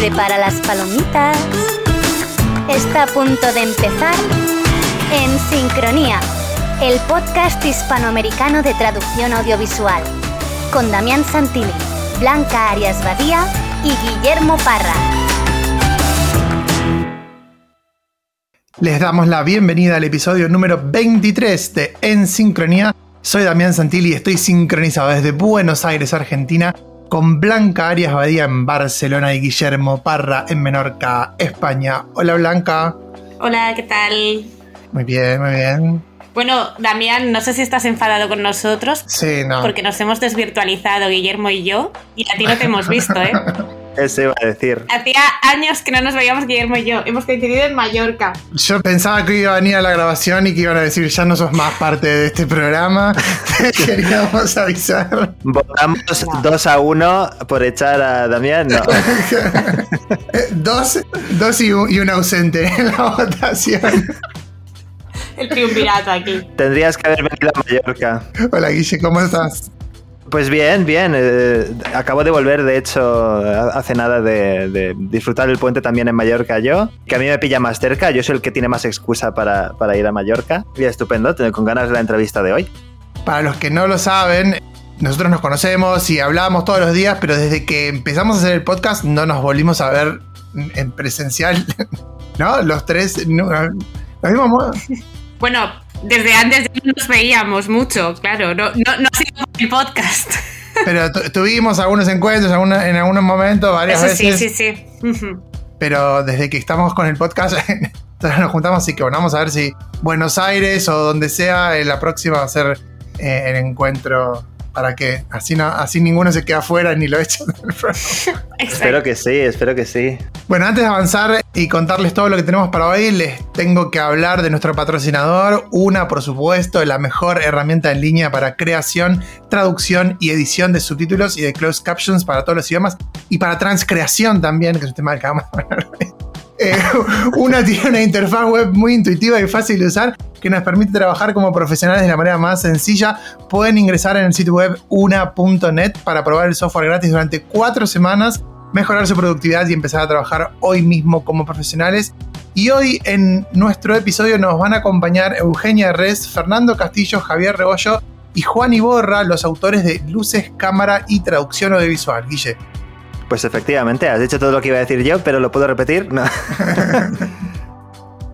Prepara las palomitas. Está a punto de empezar En Sincronía, el podcast hispanoamericano de traducción audiovisual, con Damián Santilli, Blanca Arias Badía y Guillermo Parra. Les damos la bienvenida al episodio número 23 de En Sincronía. Soy Damián Santilli y estoy sincronizado desde Buenos Aires, Argentina, con Blanca Arias Badía en Barcelona y Guillermo Parra en Menorca, España. Hola Blanca. Hola, ¿qué tal? Muy bien, muy bien. Bueno, Damián, no sé si estás enfadado con nosotros. Sí, no. Porque nos hemos desvirtualizado, Guillermo y yo, y a ti no te hemos visto, ¿eh? Eso iba a decir. Hacía años que no nos veíamos Guillermo y yo. Hemos coincidido en Mallorca. Yo pensaba que iba a venir a la grabación y que iban a decir ya no sos más parte de este programa. Te queríamos avisar. Votamos 2 a 1 por echar a Damián. No. dos dos y, un, y un ausente en la votación. El triunvirato aquí. Tendrías que haber venido a Mallorca. Hola Guille, ¿cómo estás? Pues bien, bien. eh, acabo de volver, de hecho, hace nada de, de disfrutar el puente también en Mallorca yo, que a mí me pilla más cerca. Yo soy el que tiene más excusa para, para ir a Mallorca. Y estupendo, tengo con ganas de la entrevista de hoy. Para los que no lo saben, nosotros nos conocemos y hablábamos todos los días, pero desde que empezamos a hacer el podcast no nos volvimos a ver en presencial, ¿no? Los tres, no, lo mismo modo. Bueno, desde antes ya nos veíamos mucho, claro. No, no, no ha sido por el podcast. Pero tu- tuvimos algunos encuentros alguna- en algunos momentos, varias Eso sí, veces. sí, sí. Ujú. Pero desde que estamos con el podcast, nos juntamos, así que vamos a ver si Buenos Aires o donde sea, eh, la próxima va a ser eh, el encuentro para que así, no, así ninguno se queda afuera ni lo echan del programa. Espero que sí, espero que sí. Bueno, antes de avanzar y contarles todo lo que tenemos para hoy, les tengo que hablar de nuestro patrocinador, una por supuesto, la mejor herramienta en línea para creación, traducción y edición de subtítulos y de closed captions para todos los idiomas y para transcreación también, que es un tema del que vamos a hablar hoy. Eh, una tiene una interfaz web muy intuitiva y fácil de usar que nos permite trabajar como profesionales de la manera más sencilla. Pueden ingresar en el sitio web una.net para probar el software gratis durante cuatro semanas, mejorar su productividad y empezar a trabajar hoy mismo como profesionales. Y hoy en nuestro episodio nos van a acompañar Eugenia Res, Fernando Castillo, Javier Rebollo y Juan Iborra, los autores de Luces, Cámara y Traducción Audiovisual. Guille. Pues efectivamente, has dicho todo lo que iba a decir yo, pero ¿lo puedo repetir? No.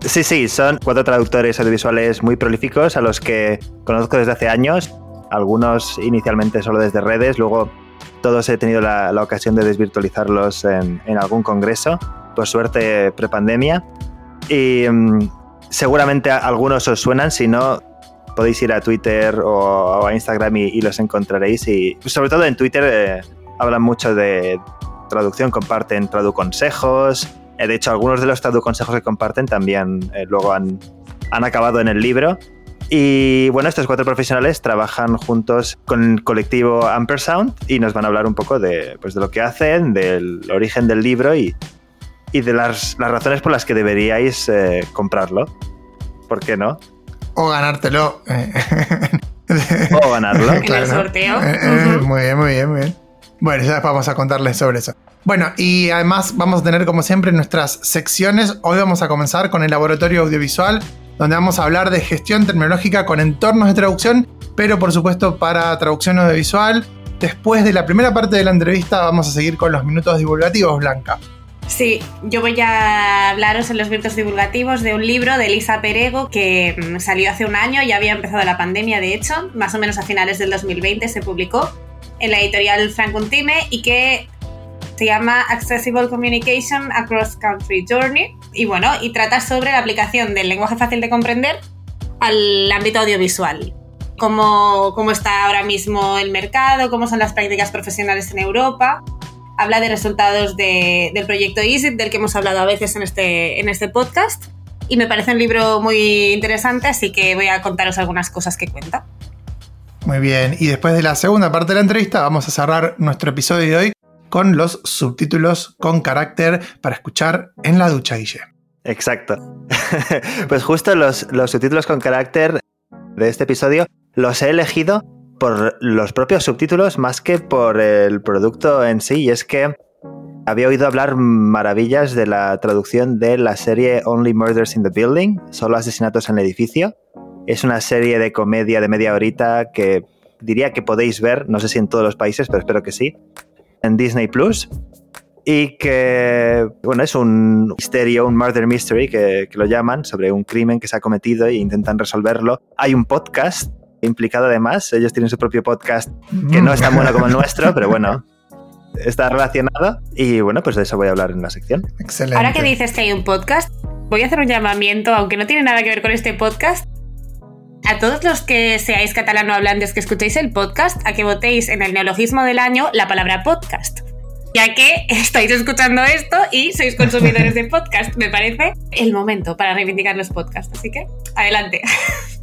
sí, sí, son cuatro traductores audiovisuales muy prolíficos a los que conozco desde hace años, algunos inicialmente solo desde redes, luego todos he tenido la, la ocasión de desvirtualizarlos en, en algún congreso, por suerte prepandemia, y mm, seguramente algunos os suenan, si no podéis ir a Twitter o a Instagram y, y los encontraréis, y sobre todo en Twitter eh, hablan mucho de traducción, comparten traduconsejos. Eh, De hecho, algunos de los traduconsejos que comparten también eh, luego han, han acabado en el libro. Y bueno, estos cuatro profesionales trabajan juntos con el colectivo Ampersound y nos van a hablar un poco de, pues, de lo que hacen, del origen del libro y, y de las, las razones por las que deberíais eh, comprarlo. ¿Por qué no? O ganártelo. O ganarlo. En el sorteo. Eh, eh. Muy bien, muy bien, muy bien. Bueno, ya vamos a contarles sobre eso. Bueno, y además vamos a tener como siempre nuestras secciones. Hoy vamos a comenzar con el laboratorio audiovisual, donde vamos a hablar de gestión tecnológica con entornos de traducción, pero por supuesto para traducción audiovisual. Después de la primera parte de la entrevista vamos a seguir con los minutos divulgativos, Blanca. Sí, yo voy a hablaros en los virtuos divulgativos de un libro de Elisa Perego que mm, salió hace un año, ya había empezado la pandemia de hecho, más o menos a finales del 2020 se publicó en la editorial Frankuntime y que se llama Accessible Communication Across Country Journey y bueno, y trata sobre la aplicación del lenguaje fácil de comprender al ámbito audiovisual. Cómo, cómo está ahora mismo el mercado, cómo son las prácticas profesionales en Europa habla de resultados de- del proyecto EASY, del que hemos hablado a veces en este, en este podcast. Y me parece un libro muy interesante, así que voy a contaros algunas cosas que cuenta. Muy bien, y después de la segunda parte de la entrevista vamos a cerrar nuestro episodio de hoy con los subtítulos con carácter para escuchar en la ducha, Guille. Exacto. pues justo los, los subtítulos con carácter de este episodio los he elegido por los propios subtítulos más que por el producto en sí. Y es que Había oído hablar maravillas de la traducción de la serie Only Murders in the Building, solo asesinatos en el edificio. Es una serie de comedia de media horita que diría que podéis ver, no sé si en todos los países, pero espero que sí, en Disney Plus. Y que, bueno, es un misterio, un murder mystery que, que lo llaman, sobre un crimen que se ha cometido e intentan resolverlo. Hay un podcast implicado además, ellos tienen su propio podcast que no es tan bueno como el nuestro, pero bueno, está relacionado. Y bueno, pues de eso voy a hablar en la sección. Excelente. Ahora que dices que hay un podcast, voy a hacer un llamamiento, aunque no tiene nada que ver con este podcast, a todos los que seáis catalanohablantes que escuchéis el podcast, a que votéis en el neologismo del año la palabra podcast. Ya que estáis escuchando esto y sois consumidores de podcast, me parece el momento para reivindicar los podcasts. Así que, adelante.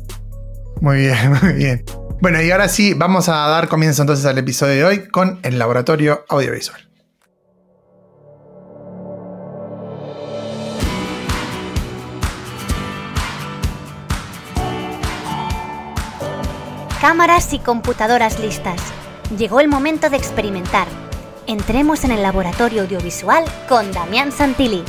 Muy bien, muy bien. Bueno, y ahora sí, vamos a dar comienzo entonces al episodio de hoy con el laboratorio audiovisual. Cámaras y computadoras listas. Llegó el momento de experimentar. Entremos en el laboratorio audiovisual con Damián Santilli.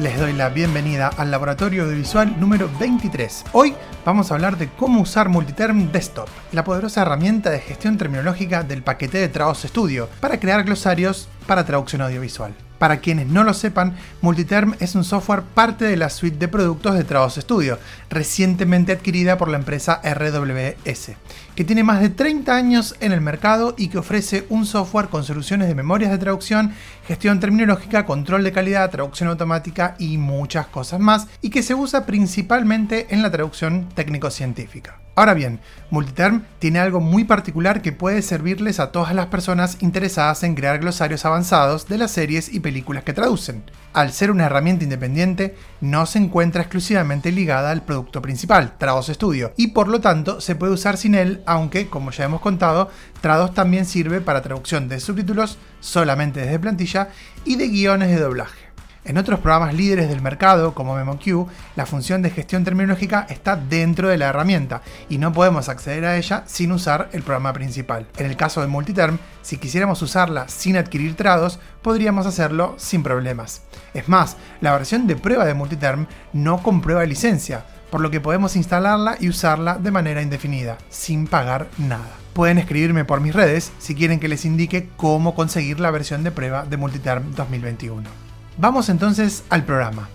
Les doy la bienvenida al laboratorio audiovisual número 23. Hoy vamos a hablar de cómo usar Multiterm Desktop, la poderosa herramienta de gestión terminológica del paquete de Trados Studio, para crear glosarios para traducción audiovisual. Para quienes no lo sepan, Multiterm es un software parte de la suite de productos de Trados Studio, recientemente adquirida por la empresa RWS, que tiene más de 30 años en el mercado y que ofrece un software con soluciones de memorias de traducción, gestión terminológica, control de calidad, traducción automática y muchas cosas más, y que se usa principalmente en la traducción técnico-científica. Ahora bien, Multiterm tiene algo muy particular que puede servirles a todas las personas interesadas en crear glosarios avanzados de las series y películas que traducen. Al ser una herramienta independiente, no se encuentra exclusivamente ligada al producto principal, Trados Studio, y por lo tanto se puede usar sin él, aunque, como ya hemos contado, Trados también sirve para traducción de subtítulos solamente desde plantilla y de guiones de doblaje. En otros programas líderes del mercado, como MemoQ, la función de gestión terminológica está dentro de la herramienta y no podemos acceder a ella sin usar el programa principal. En el caso de Multiterm, si quisiéramos usarla sin adquirir trados, podríamos hacerlo sin problemas. Es más, la versión de prueba de Multiterm no comprueba licencia, por lo que podemos instalarla y usarla de manera indefinida, sin pagar nada. Pueden escribirme por mis redes si quieren que les indique cómo conseguir la versión de prueba de Multiterm 2021. Vamos entonces al programa.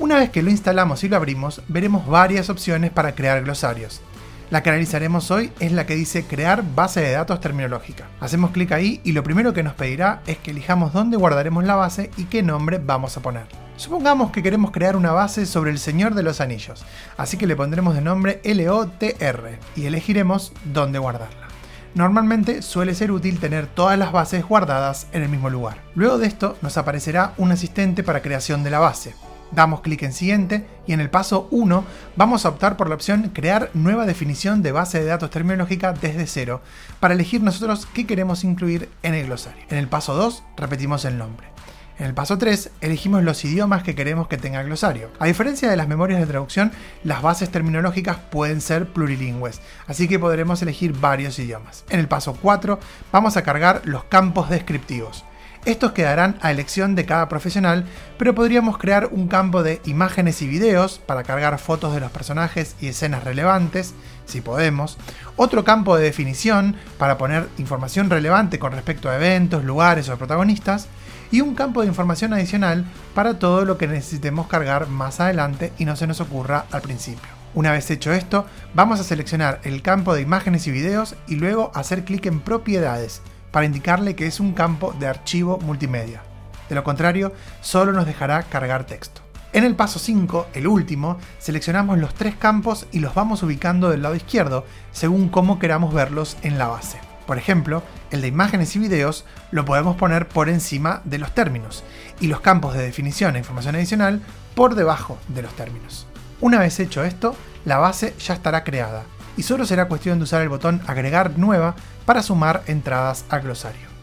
Una vez que lo instalamos y lo abrimos, veremos varias opciones para crear glosarios. La que analizaremos hoy es la que dice crear base de datos terminológica. Hacemos clic ahí y lo primero que nos pedirá es que elijamos dónde guardaremos la base y qué nombre vamos a poner. Supongamos que queremos crear una base sobre el Señor de los Anillos, así que le pondremos de nombre LOTR y elegiremos dónde guardarla. Normalmente suele ser útil tener todas las bases guardadas en el mismo lugar. Luego de esto nos aparecerá un asistente para creación de la base. Damos clic en siguiente y en el paso 1 vamos a optar por la opción crear nueva definición de base de datos terminológica desde cero para elegir nosotros qué queremos incluir en el glosario. En el paso 2 repetimos el nombre. En el paso 3, elegimos los idiomas que queremos que tenga el glosario. A diferencia de las memorias de traducción, las bases terminológicas pueden ser plurilingües, así que podremos elegir varios idiomas. En el paso 4, vamos a cargar los campos descriptivos. Estos quedarán a elección de cada profesional, pero podríamos crear un campo de imágenes y videos para cargar fotos de los personajes y escenas relevantes, si podemos. Otro campo de definición para poner información relevante con respecto a eventos, lugares o protagonistas y un campo de información adicional para todo lo que necesitemos cargar más adelante y no se nos ocurra al principio. Una vez hecho esto, vamos a seleccionar el campo de imágenes y videos y luego hacer clic en propiedades para indicarle que es un campo de archivo multimedia. De lo contrario, solo nos dejará cargar texto. En el paso 5, el último, seleccionamos los tres campos y los vamos ubicando del lado izquierdo según cómo queramos verlos en la base. Por ejemplo, el de imágenes y videos lo podemos poner por encima de los términos y los campos de definición e información adicional por debajo de los términos. Una vez hecho esto, la base ya estará creada y solo será cuestión de usar el botón agregar nueva para sumar entradas al glosario.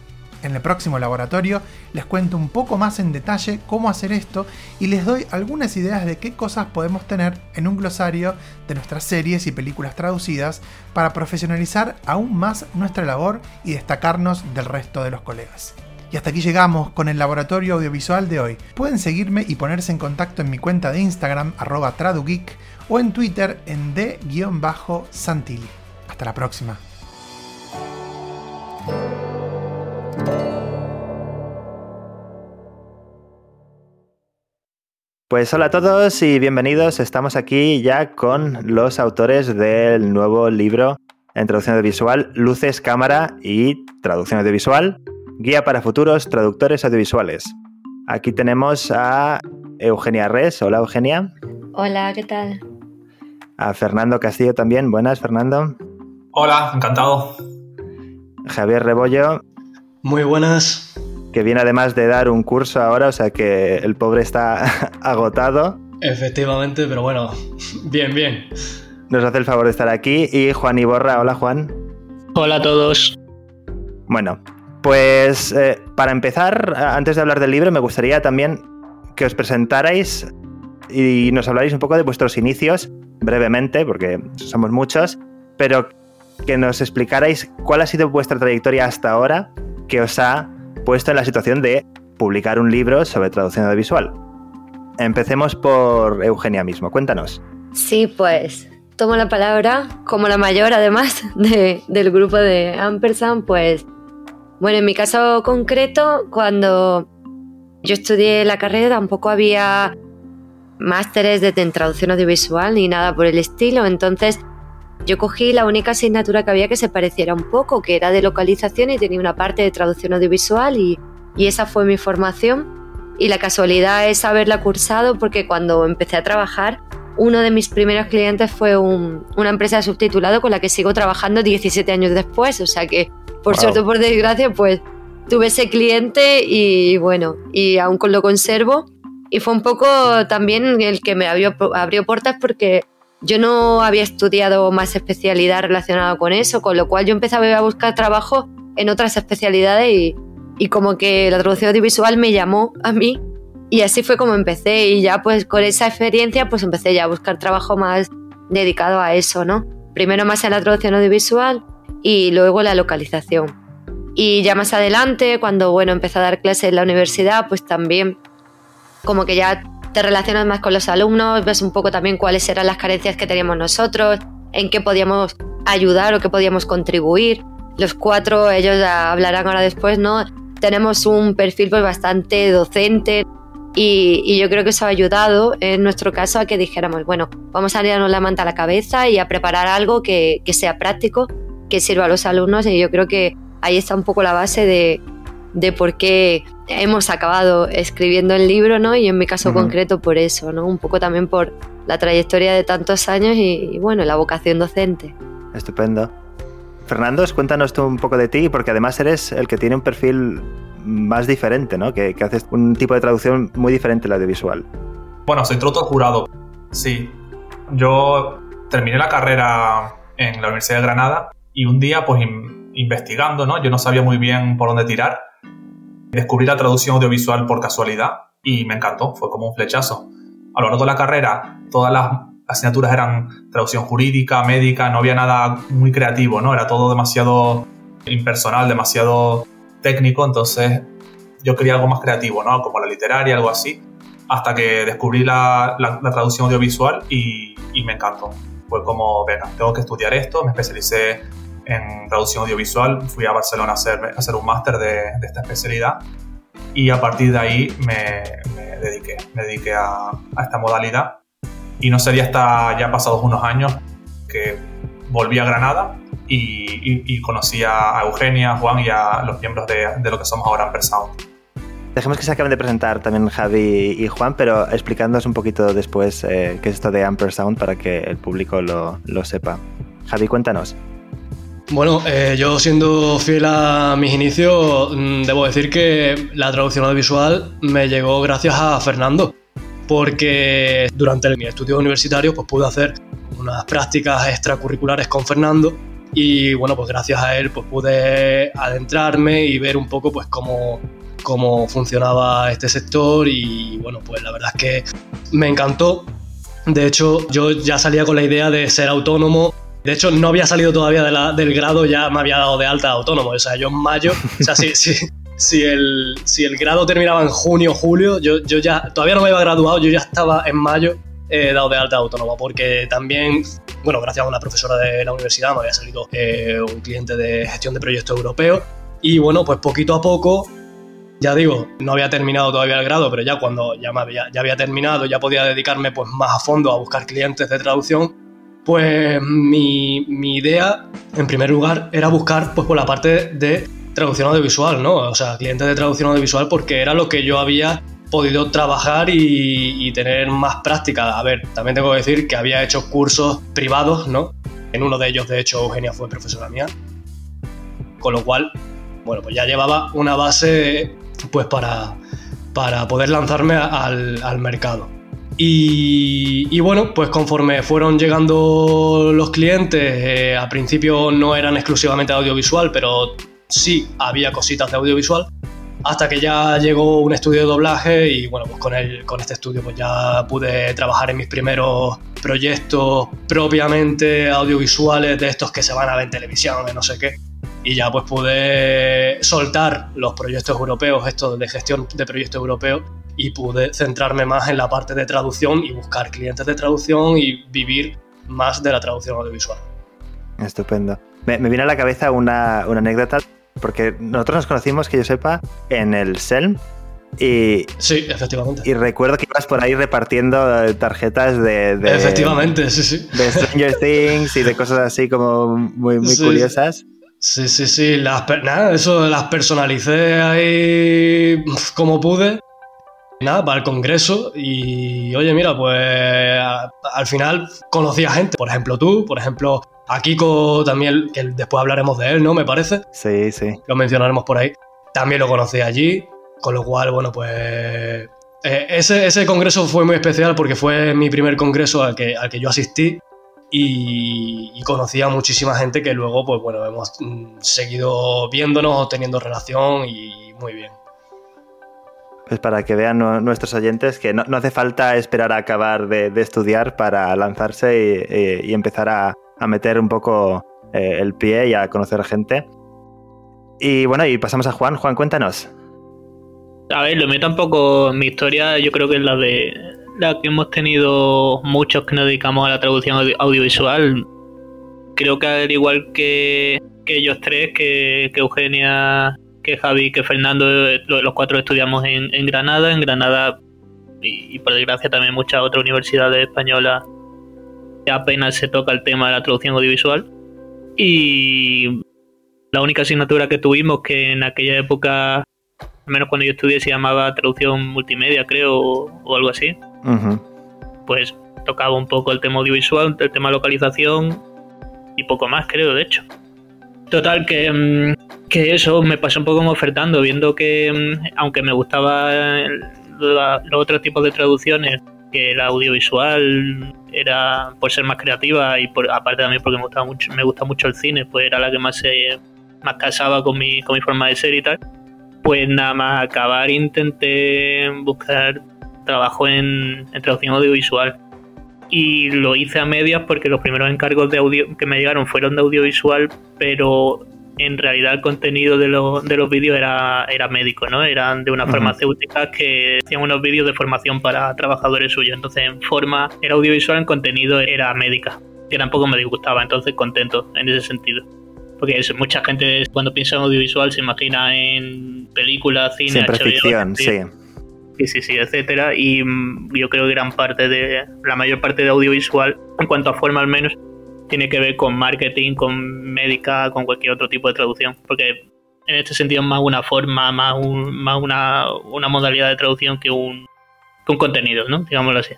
En el próximo laboratorio les cuento un poco más en detalle cómo hacer esto y les doy algunas ideas de qué cosas podemos tener en un glosario de nuestras series y películas traducidas para profesionalizar aún más nuestra labor y destacarnos del resto de los colegas. Y hasta aquí llegamos con el laboratorio audiovisual de hoy. Pueden seguirme y ponerse en contacto en mi cuenta de Instagram, arroba tradugeek, o en Twitter en d-santilli. Hasta la próxima. Pues hola a todos y bienvenidos. Estamos aquí ya con los autores del nuevo libro en traducción audiovisual, Luces, Cámara y Traducción Audiovisual, Guía para Futuros Traductores Audiovisuales. Aquí tenemos a Eugenia Res. Hola Eugenia. Hola, ¿qué tal? A Fernando Castillo también. Buenas, Fernando. Hola, encantado. Javier Rebollo. Muy buenas. Que viene además de dar un curso ahora, o sea que el pobre está agotado. Efectivamente, pero bueno, bien, bien. Nos hace el favor de estar aquí. Y Juan Iborra. Hola, Juan. Hola a todos. Bueno, pues eh, para empezar, antes de hablar del libro, me gustaría también que os presentarais y nos hablarais un poco de vuestros inicios, brevemente, porque somos muchos, pero que nos explicarais cuál ha sido vuestra trayectoria hasta ahora que os ha puesto en la situación de publicar un libro sobre traducción audiovisual. Empecemos por Eugenia mismo, cuéntanos. Sí, pues tomo la palabra como la mayor además del grupo de Ampersand, pues bueno, en mi caso concreto, cuando yo estudié la carrera tampoco había másteres de traducción audiovisual ni nada por el estilo, entonces yo cogí la única asignatura que había que se pareciera un poco, que era de localización y tenía una parte de traducción audiovisual y, esa fue mi formación. Y la casualidad es haberla cursado porque cuando empecé a trabajar, uno de mis primeros clientes fue una empresa de subtitulado con la que sigo trabajando 17 años después. O sea que, por suerte o por desgracia, pues tuve ese cliente y bueno, y aún lo conservo. Y fue un poco también el que me abrió, abrió puertas porque yo no había estudiado más especialidad relacionada con eso, con lo cual yo empezaba a buscar trabajo en otras especialidades y, y como que la traducción audiovisual me llamó a mí y así fue como empecé y ya pues con esa experiencia pues empecé ya a buscar trabajo más dedicado a eso, ¿no? Primero más en la traducción audiovisual y luego la localización. Y ya más adelante, cuando bueno, empecé a dar clases en la universidad, pues también como que ya te relacionas más con los alumnos, ves un poco también cuáles eran las carencias que teníamos nosotros, en qué podíamos ayudar o qué podíamos contribuir. Los cuatro, ellos hablarán ahora después, ¿no? Tenemos un perfil pues bastante docente y, yo creo que eso ha ayudado en nuestro caso a que dijéramos, bueno, vamos a darnos la manta a la cabeza y a preparar algo que sea práctico, que sirva a los alumnos y yo creo que ahí está un poco la base de, de por qué hemos acabado escribiendo el libro, ¿no? Y en mi caso concreto por eso, ¿no? Un poco también por la trayectoria de tantos años y, bueno, la vocación docente. Estupendo. Fernando, cuéntanos tú un poco de ti, porque además eres el que tiene un perfil más diferente, ¿no? Que, que haces un tipo de traducción muy diferente al audiovisual. Bueno, soy traductor jurado, sí. Yo terminé la carrera en la Universidad de Granada y un día, pues investigando, ¿no? Yo no sabía muy bien por dónde tirar Descubrí la traducción audiovisual por casualidad y me encantó, fue como un flechazo. A lo largo de la carrera, todas las asignaturas eran traducción jurídica, médica, no había nada muy creativo, ¿no? Era todo demasiado impersonal, demasiado técnico, entonces yo quería algo más creativo, ¿no? Como la literaria, algo así, hasta que descubrí la, traducción audiovisual y, y, me encantó. Fue como, venga, tengo que estudiar esto, me especialicé en traducción audiovisual. Fui a Barcelona a hacer, a hacer un máster de, de, esta especialidad y a partir de ahí me, me dediqué, me dediqué a, a, esta modalidad. Y no sería hasta ya pasados unos años que volví a Granada y, y, conocí a Eugenia, a Juan y a los miembros de, de lo que somos ahora Ampersound. Dejemos que se acaben de presentar también Javi y Juan, pero explicándonos un poquito después eh, qué es esto de Ampersound para que el público lo, lo sepa. Javi, cuéntanos. Bueno, eh, yo siendo fiel a mis inicios, mm, debo decir que la traducción audiovisual me llegó gracias a Fernando, porque durante mi estudio universitario pues, pude hacer unas prácticas extracurriculares con Fernando y bueno, pues gracias a él pues pude adentrarme y ver un poco pues cómo, cómo funcionaba este sector y bueno, pues la verdad es que me encantó. De hecho, yo ya salía con la idea de ser autónomo. De hecho, no había salido todavía del grado, ya me había dado de alta autónomo. O sea, yo en mayo, o sea, si, el, si el grado terminaba en junio, julio, yo, yo ya todavía no me había graduado, yo ya estaba en mayo dado de alta autónomo, porque también, bueno, gracias a una profesora de la universidad me había salido eh, un cliente de gestión de proyectos europeos. Y bueno, pues poquito a poco ya digo, no había terminado todavía el grado, pero ya cuando ya, había, ya había terminado, ya podía dedicarme pues más a fondo a buscar clientes de traducción, pues mi, idea, en primer lugar, era buscar pues por la parte de traducción audiovisual, ¿no? O sea, clientes de traducción audiovisual porque era lo que yo había podido trabajar y, y, tener más práctica. A ver, también tengo que decir que había hecho cursos privados, ¿no? En uno de ellos, de hecho, Eugenia fue profesora mía. Con lo cual, bueno, pues ya llevaba una base pues para, para poder lanzarme al, mercado. Y, bueno, pues conforme fueron llegando los clientes, eh, al principio no eran exclusivamente audiovisual, pero sí había cositas de audiovisual, hasta que ya llegó un estudio de doblaje y bueno, pues con, el, con este estudio pues ya pude trabajar en mis primeros proyectos propiamente audiovisuales de estos que se van a ver en televisión, de no sé qué. Y ya pues pude soltar los proyectos europeos, esto de gestión de proyectos europeos, y pude centrarme más en la parte de traducción y buscar clientes de traducción y vivir más de la traducción audiovisual. Estupendo. Me, viene a la cabeza una, anécdota, porque nosotros nos conocimos, que yo sepa, en el SELM. Y, sí, efectivamente. Y recuerdo que ibas por ahí repartiendo tarjetas de. efectivamente, sí, sí. De Stranger Things y de cosas así como muy, muy curiosas. Sí, sí, sí. Las, nada, eso las personalicé ahí como pude. Nada, para el congreso. Y oye, mira, pues al final conocí a gente. Por ejemplo, tú, por ejemplo, a Kiko también, que después hablaremos de él, ¿no? Me parece. Sí, sí. Lo mencionaremos por ahí. También lo conocí allí. Con lo cual, bueno, pues. Eh, ese, ese congreso fue muy especial porque fue mi primer congreso al que, al que yo asistí y, conocí a muchísima gente que luego, pues bueno, hemos mm, seguido viéndonos, teniendo relación y muy bien. Pues para que vean nuestros oyentes que no, hace falta esperar a acabar de, estudiar para lanzarse y, empezar a, meter un poco eh, el pie y a conocer gente. Y bueno, y pasamos a Juan. Juan, cuéntanos. A ver, lo mío tampoco, mi historia yo creo que es la de la que hemos tenido muchos que nos dedicamos a la traducción audiovisual. Creo que al igual que, ellos tres, que, Eugenia, que Javi, que Fernando, los cuatro estudiamos en, Granada. En Granada, y, por desgracia también muchas otras universidades españolas, apenas se toca el tema de la traducción audiovisual. Y la única asignatura que tuvimos, que en aquella época, al menos cuando yo estudié, se llamaba traducción multimedia, creo, o algo así pues tocaba un poco el tema audiovisual, el tema localización y poco más, creo, de hecho. Total, que, mm, que eso me pasó un poco ofertando, viendo que, mm, aunque me gustaba los otros tipos de traducciones, que el audiovisual era por ser más creativa y por, aparte también porque me gustaba mucho, me gusta mucho el cine, pues era la que más se más casaba con mi, con mi forma de ser y tal. Pues nada más acabar intenté buscar trabajo en, traducción audiovisual. Y lo hice a medias porque los primeros encargos de audio que me llegaron fueron de audiovisual, pero en realidad el contenido de, de los vídeos era, era médico, ¿no? Eran de una farmacéutica que hacían unos vídeos de formación para trabajadores suyos. Entonces, en forma era audiovisual, en contenido era médica, que tampoco me disgustaba, entonces contento en ese sentido. Porque mucha gente cuando piensa en audiovisual se imagina en películas, cine, Siempre ficción, sí sí, sí, sí, etcétera. Y mm, yo creo que gran parte de, la mayor parte de audiovisual, en cuanto a forma al menos, tiene que ver con marketing, con médica, con cualquier otro tipo de traducción. Porque en este sentido es más una forma, más, un, más una, una modalidad de traducción que un, que un contenido, ¿no? Digámoslo así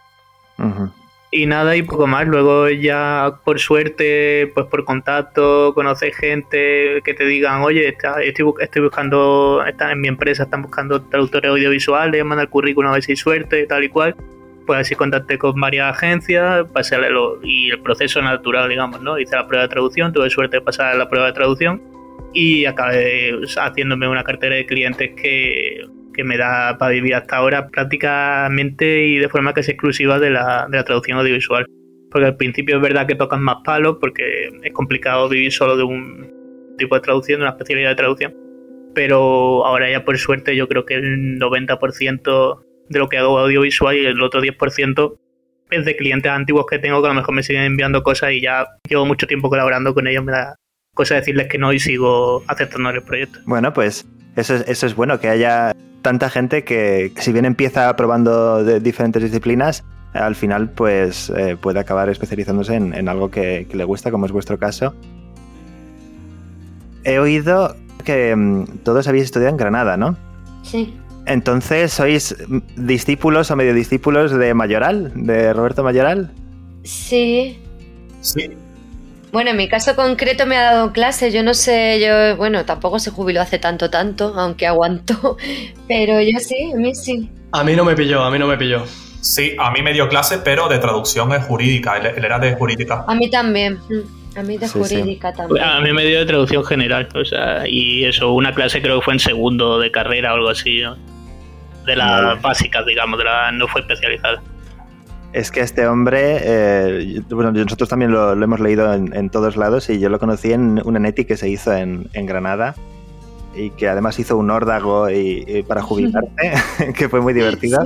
y nada y poco más. Luego ya por suerte, pues por contacto, conoces gente que te digan, oye, está, estoy, estoy buscando, está en mi empresa están buscando traductores audiovisuales, manda el currículum a ver si hay suerte, tal y cual. Pues así contacté con varias agencias, pasé lo, y el proceso natural, digamos, ¿no? Hice la prueba de traducción, tuve suerte de pasar la prueba de traducción y acabé haciéndome una cartera de clientes que, que me da para vivir hasta ahora prácticamente y de forma es exclusiva de la, de la traducción audiovisual. Porque al principio es verdad que tocan más palos porque es complicado vivir solo de un tipo de traducción, de una especialidad de traducción. Pero ahora ya por suerte yo creo que el 90% de lo que hago audiovisual y el otro 10% es de clientes antiguos que tengo que a lo mejor me siguen enviando cosas y ya llevo mucho tiempo colaborando con ellos, me da cosa decirles que no y sigo aceptando el proyecto. Bueno, pues eso es, eso es bueno, que haya tanta gente que si bien empieza probando de diferentes disciplinas, al final pues eh, puede acabar especializándose en, algo que, le gusta, como es vuestro caso. He oído que mm, todos habéis estudiado en Granada, ¿no? Sí. Entonces, ¿sois discípulos o medio discípulos de Mayoral, de Roberto Mayoral? Sí. Sí. Bueno, en mi caso concreto me ha dado clase, yo no sé, yo, bueno, tampoco se jubiló hace tanto, tanto, aunque aguantó, pero yo sí, a mí sí. A mí no me pilló, a mí no me pilló. Sí, a mí me dio clase, pero de traducción es jurídica, él, era de jurídica. A mí también. Mm, a mí de jurídica también. A mí me dio de traducción general, o sea, y eso, una clase creo que fue en segundo de carrera o algo así, ¿no? de las básicas, digamos, de la no fue especializada. Es que este hombre, eh, bueno, nosotros también lo, hemos leído en, todos lados y yo lo conocí en una neti que se hizo en, Granada y que además hizo un órdago y, para jubilarse, que fue muy divertido.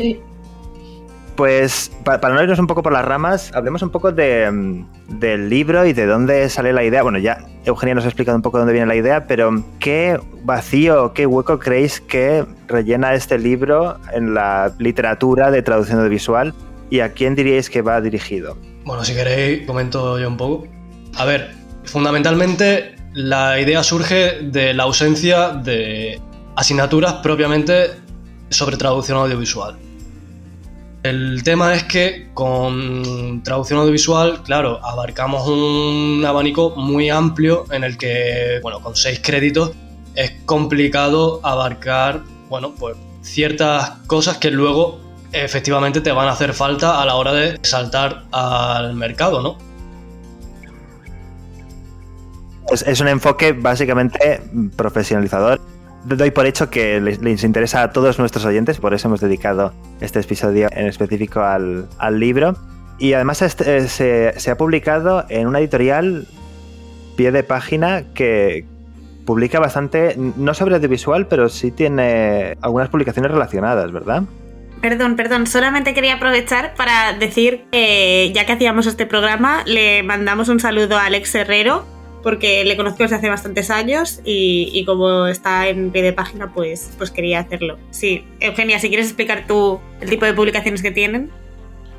Pues para, no irnos un poco por las ramas, hablemos un poco de, del libro y de dónde sale la idea. Bueno, ya Eugenia nos ha explicado un poco dónde viene la idea, pero ¿qué vacío, qué hueco creéis que rellena este libro en la literatura de traducción audiovisual y a quién diríais que va dirigido? Bueno, si queréis, comento yo un poco. A ver, fundamentalmente la idea surge de la ausencia de asignaturas propiamente sobre traducción audiovisual. El tema es que con traducción audiovisual, claro, abarcamos un abanico muy amplio en el que, bueno, con seis créditos es complicado abarcar, bueno, pues ciertas cosas que luego efectivamente te van a hacer falta a la hora de saltar al mercado, ¿no? Es, un enfoque básicamente profesionalizador. Doy por hecho que les, interesa a todos nuestros oyentes, por eso hemos dedicado este episodio en específico al, libro. Y además este, eh, se, se ha publicado en una editorial pie de página que, publica bastante, no sobre audiovisual, pero sí tiene algunas publicaciones relacionadas, ¿verdad? Perdón, perdón, solamente quería aprovechar para decir que ya que hacíamos este programa, le mandamos un saludo a Alex Herrero, porque le conozco desde hace bastantes años y, como está en pie de página, pues, pues quería hacerlo. Sí, Eugenia, si quieres explicar tú el tipo de publicaciones que tienen.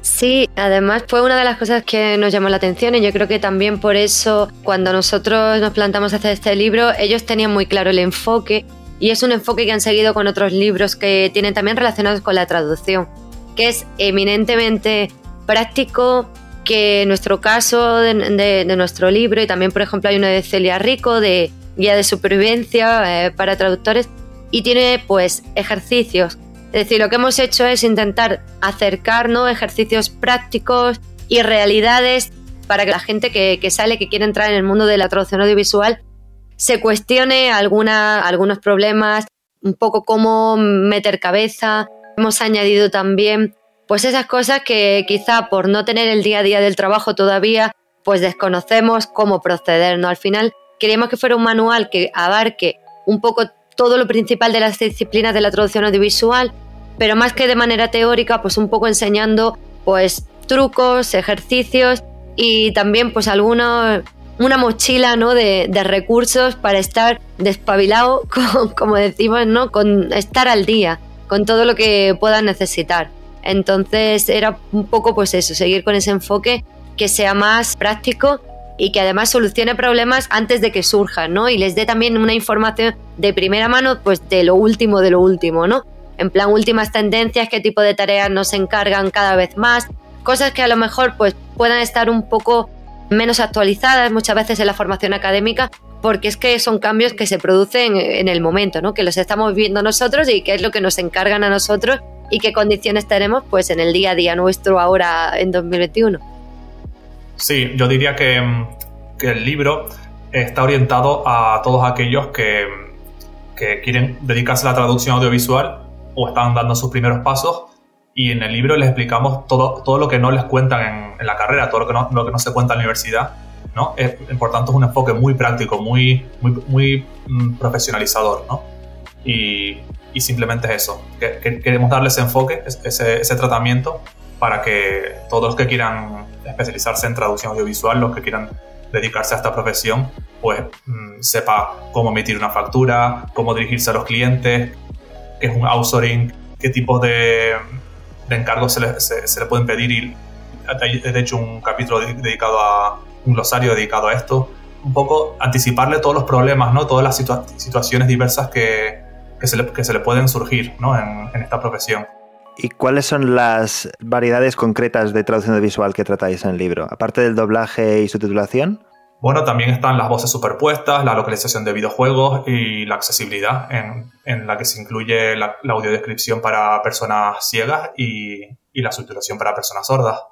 Sí, además fue una de las cosas que nos llamó la atención y yo creo que también por eso cuando nosotros nos plantamos hacer este libro, ellos tenían muy claro el enfoque y es un enfoque que han seguido con otros libros que tienen también relacionados con la traducción, que es eminentemente práctico, que en nuestro caso de, nuestro libro, y también por ejemplo hay uno de Celia Rico, de guía de supervivencia eh, para traductores, y tiene pues ejercicios. Es decir, lo que hemos hecho es intentar acercarnos ejercicios prácticos y realidades para que la gente que, que sale, que quiere entrar en el mundo de la traducción audiovisual, se cuestione alguna, algunos problemas, un poco cómo meter cabeza. Hemos añadido también pues esas cosas que quizá por no tener el día a día del trabajo todavía, pues desconocemos cómo proceder, ¿no? Al final queríamos que fuera un manual que abarque un poco todo lo principal de las disciplinas de la traducción audiovisual, pero más que de manera teórica, pues un poco enseñando pues trucos, ejercicios y también pues algunos una mochila ¿no? de, recursos para estar despabilado, como decimos, ¿no? con estar al día, con todo lo que puedan necesitar. Entonces era un poco pues eso, seguir con ese enfoque que sea más práctico y que además solucione problemas antes de que surjan, ¿no? Y les dé también una información de primera mano, pues de lo último de lo último, ¿no? En plan, últimas tendencias, qué tipo de tareas nos encargan cada vez más, cosas que a lo mejor pues puedan estar un poco menos actualizadas muchas veces en la formación académica, porque es que son cambios que se producen en el momento, ¿no? que los estamos viendo nosotros y que es lo que nos encargan a nosotros y qué condiciones tenemos pues en el día a día nuestro ahora en 2021. Sí, yo diría que, mm, que el libro está orientado a todos aquellos que, que quieren dedicarse a la traducción audiovisual o están dando sus primeros pasos y en el libro les explicamos todo, todo lo que no les cuentan en, en la carrera, todo lo que, no, lo que no se cuenta en la universidad. ¿no? Es, por tanto, es un enfoque muy práctico, muy, muy, muy mm, profesionalizador. ¿no? Y, y, simplemente es eso. Que, que queremos darle ese enfoque, ese, ese tratamiento, para que todos los que quieran especializarse en traducción audiovisual, los que quieran dedicarse a esta profesión, pues mmm, sepa cómo emitir una factura, cómo dirigirse a los clientes, qué es un outsourcing, qué tipo de, de encargos se le, se, se le, pueden pedir. Y de hecho, un capítulo dedicado a un glosario dedicado a esto. Un poco anticiparle todos los problemas, ¿no? todas las situa situaciones diversas que, que, se le, que, se le, pueden surgir ¿no? en, en esta profesión. ¿Y cuáles son las variedades concretas de traducción visual que tratáis en el libro? Aparte del doblaje y subtitulación. Bueno, también están las voces superpuestas, la localización de videojuegos y la accesibilidad, en, en la que se incluye la, la audiodescripción para personas ciegas y, y, la subtitulación para personas sordas.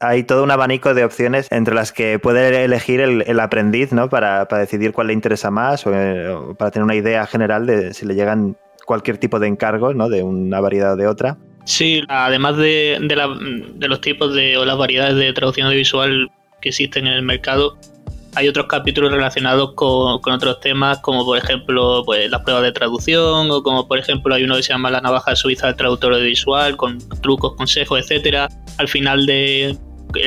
Hay todo un abanico de opciones entre las que puede elegir el, el aprendiz ¿no? para, para, decidir cuál le interesa más o, o, para tener una idea general de si le llegan cualquier tipo de encargo ¿no? de una variedad o de otra. Sí, además de, de, la, de los tipos de, o las variedades de traducción audiovisual que existen en el mercado, hay otros capítulos relacionados con, otros temas, como por ejemplo pues, las pruebas de traducción, o como por ejemplo hay uno que se llama La navaja suiza del traductor audiovisual, con trucos, consejos, etcétera. Al final de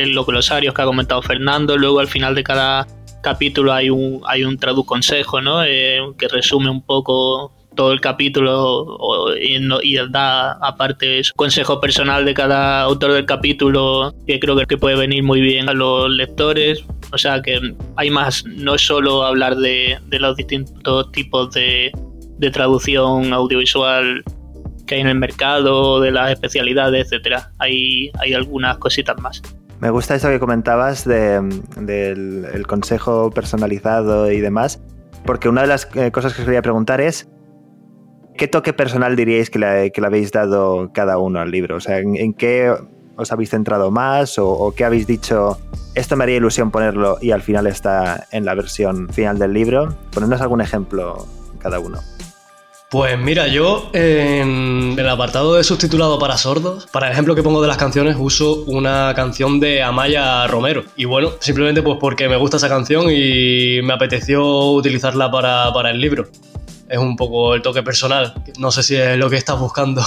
los glosarios que ha comentado Fernando, luego al final de cada capítulo hay un, hay un traduconsejo, ¿no? Eh, que resume un poco todo el capítulo y, da aparte su consejo personal de cada autor del capítulo que creo que puede venir muy bien a los lectores. O sea que hay más, no es solo hablar de, los distintos tipos de, traducción audiovisual que hay en el mercado, de las especialidades, etcétera. Hay, hay algunas cositas más. Me gusta eso que comentabas del de, de consejo personalizado y demás, porque una de las eh, cosas que os quería preguntar es ¿Qué toque personal diríais que le, habéis dado cada uno al libro? O sea, ¿en, qué os habéis centrado más o, qué habéis dicho? Esto me haría ilusión ponerlo y al final está en la versión final del libro. Ponernos algún ejemplo cada uno. Pues mira, yo en el apartado de subtitulado para sordos, para el ejemplo que pongo de las canciones, uso una canción de Amaya Romero. Y bueno, simplemente pues porque me gusta esa canción y me apeteció utilizarla para el libro es un poco el toque personal. No sé si es lo que estás buscando.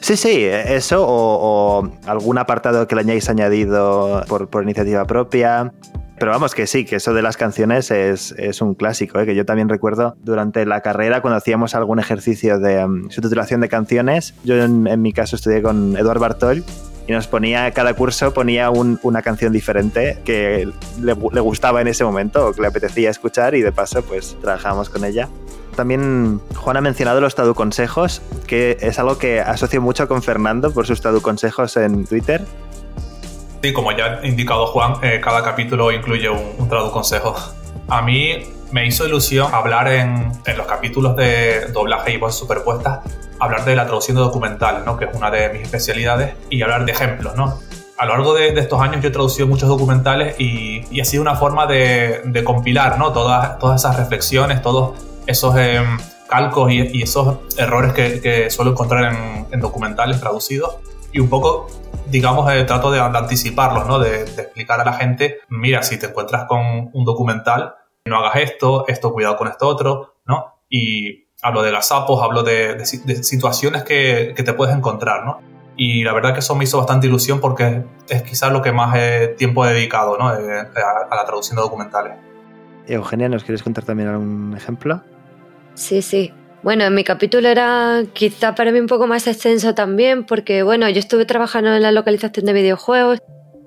Sí, sí, eso o, algún apartado que le hayáis añadido por, por, iniciativa propia. Pero vamos, que sí, que eso de las canciones es, es un clásico, ¿eh? que yo también recuerdo durante la carrera cuando hacíamos algún ejercicio de um, subtitulación de canciones. Yo en, mi caso estudié con Eduard Bartol y nos ponía, cada curso ponía un, una canción diferente que le, le, gustaba en ese momento o que le apetecía escuchar y de paso pues trabajábamos con ella también Juan ha mencionado los traduconsejos, que es algo que asocio mucho con Fernando por sus traduconsejos en Twitter. Sí, como ya ha indicado Juan, eh, cada capítulo incluye un, un. A mí me hizo ilusión hablar en, en, los capítulos de doblaje y voces superpuestas, hablar de la traducción de documentales, ¿no? que es una de mis especialidades, y hablar de ejemplos. ¿no? A lo largo de, de estos años yo he traducido muchos documentales y, y ha sido una forma de, de compilar ¿no? todas, todas esas reflexiones, todos esos eh, calcos y, esos errores que, que suelo encontrar en, en, documentales traducidos y un poco, digamos, eh, trato de, anticiparlos, ¿no? De, explicar a la gente, mira, si te encuentras con un documental, no hagas esto, esto, cuidado con esto otro, ¿no? Y hablo de las sapos, hablo de, situaciones que, que, te puedes encontrar, ¿no? Y la verdad que eso me hizo bastante ilusión porque es quizás lo que más eh, tiempo he dedicado, ¿no? Eh, a, a la traducción de documentales. Eugenia, ¿nos quieres contar también algún ejemplo? Sí, sí. Bueno, en mi capítulo era quizá para mí un poco más extenso también, porque bueno, yo estuve trabajando en la localización de videojuegos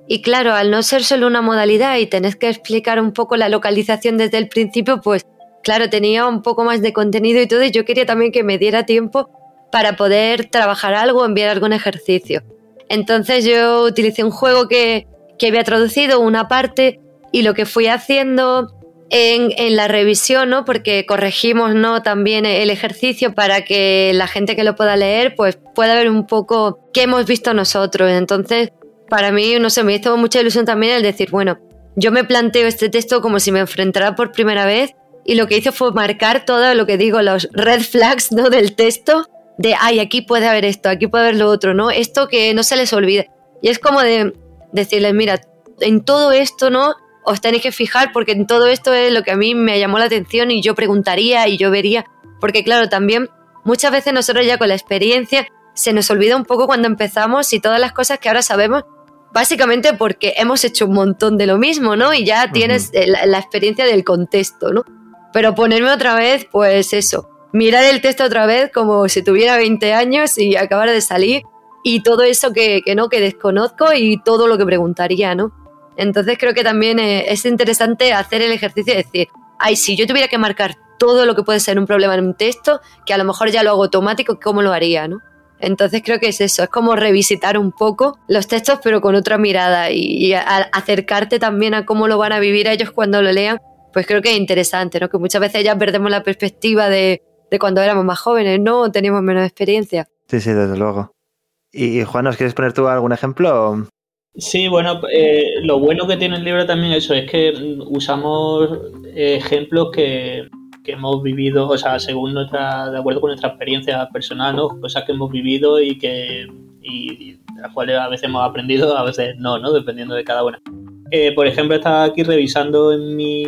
y claro, al no ser solo una modalidad y tenés que explicar un poco la localización desde el principio, pues claro, tenía un poco más de contenido y todo, y yo quería también que me diera tiempo para poder trabajar algo, enviar algún ejercicio. Entonces yo utilicé un juego que, que había traducido una parte y lo que fui haciendo en, la revisión, ¿no? Porque corregimos, ¿no? También el ejercicio para que la gente que lo pueda leer, pues pueda ver un poco qué hemos visto nosotros. Entonces, para mí, no sé, me hizo mucha ilusión también el decir, bueno, yo me planteo este texto como si me enfrentara por primera vez y lo que hice fue marcar todo lo que digo, los red flags, ¿no? Del texto, de, ay, aquí puede haber esto, aquí puede haber lo otro, ¿no? Esto que no se les olvide. Y es como de decirles, mira, en todo esto, ¿no? Os tenéis que fijar porque en todo esto es lo que a mí me llamó la atención y yo preguntaría y yo vería, porque claro, también muchas veces nosotros ya con la experiencia se nos olvida un poco cuando empezamos y todas las cosas que ahora sabemos, básicamente porque hemos hecho un montón de lo mismo, ¿no? Y ya tienes la, la, experiencia del contexto, ¿no? Pero ponerme otra vez, pues eso, mirar el texto otra vez como si tuviera 20 años y acabara de salir y todo eso que, que no, que desconozco y todo lo que preguntaría, ¿no? Entonces creo que también eh, es interesante hacer el ejercicio de decir, ay, si yo tuviera que marcar todo lo que puede ser un problema en un texto, que a lo mejor ya lo hago automático, ¿cómo lo haría? ¿no? Entonces creo que es eso, es como revisitar un poco los textos pero con otra mirada y, acercarte también a cómo lo van a vivir ellos cuando lo lean, pues creo que es interesante, ¿no? Que muchas veces ya perdemos la perspectiva de, de cuando éramos más jóvenes, ¿no? Teníamos menos experiencia. Sí, sí, desde luego. Y Juan, ¿nos quieres poner tú algún ejemplo? Sí, bueno, eh, lo bueno que tiene el libro también eso es que usamos ejemplos que, hemos vivido, o sea, según nuestra, de acuerdo con nuestra experiencia personal, ¿no? Cosas que hemos vivido y que y, de las cuales a veces hemos aprendido, a veces no, ¿no? Dependiendo de cada una. Eh, por ejemplo, estaba aquí revisando en mi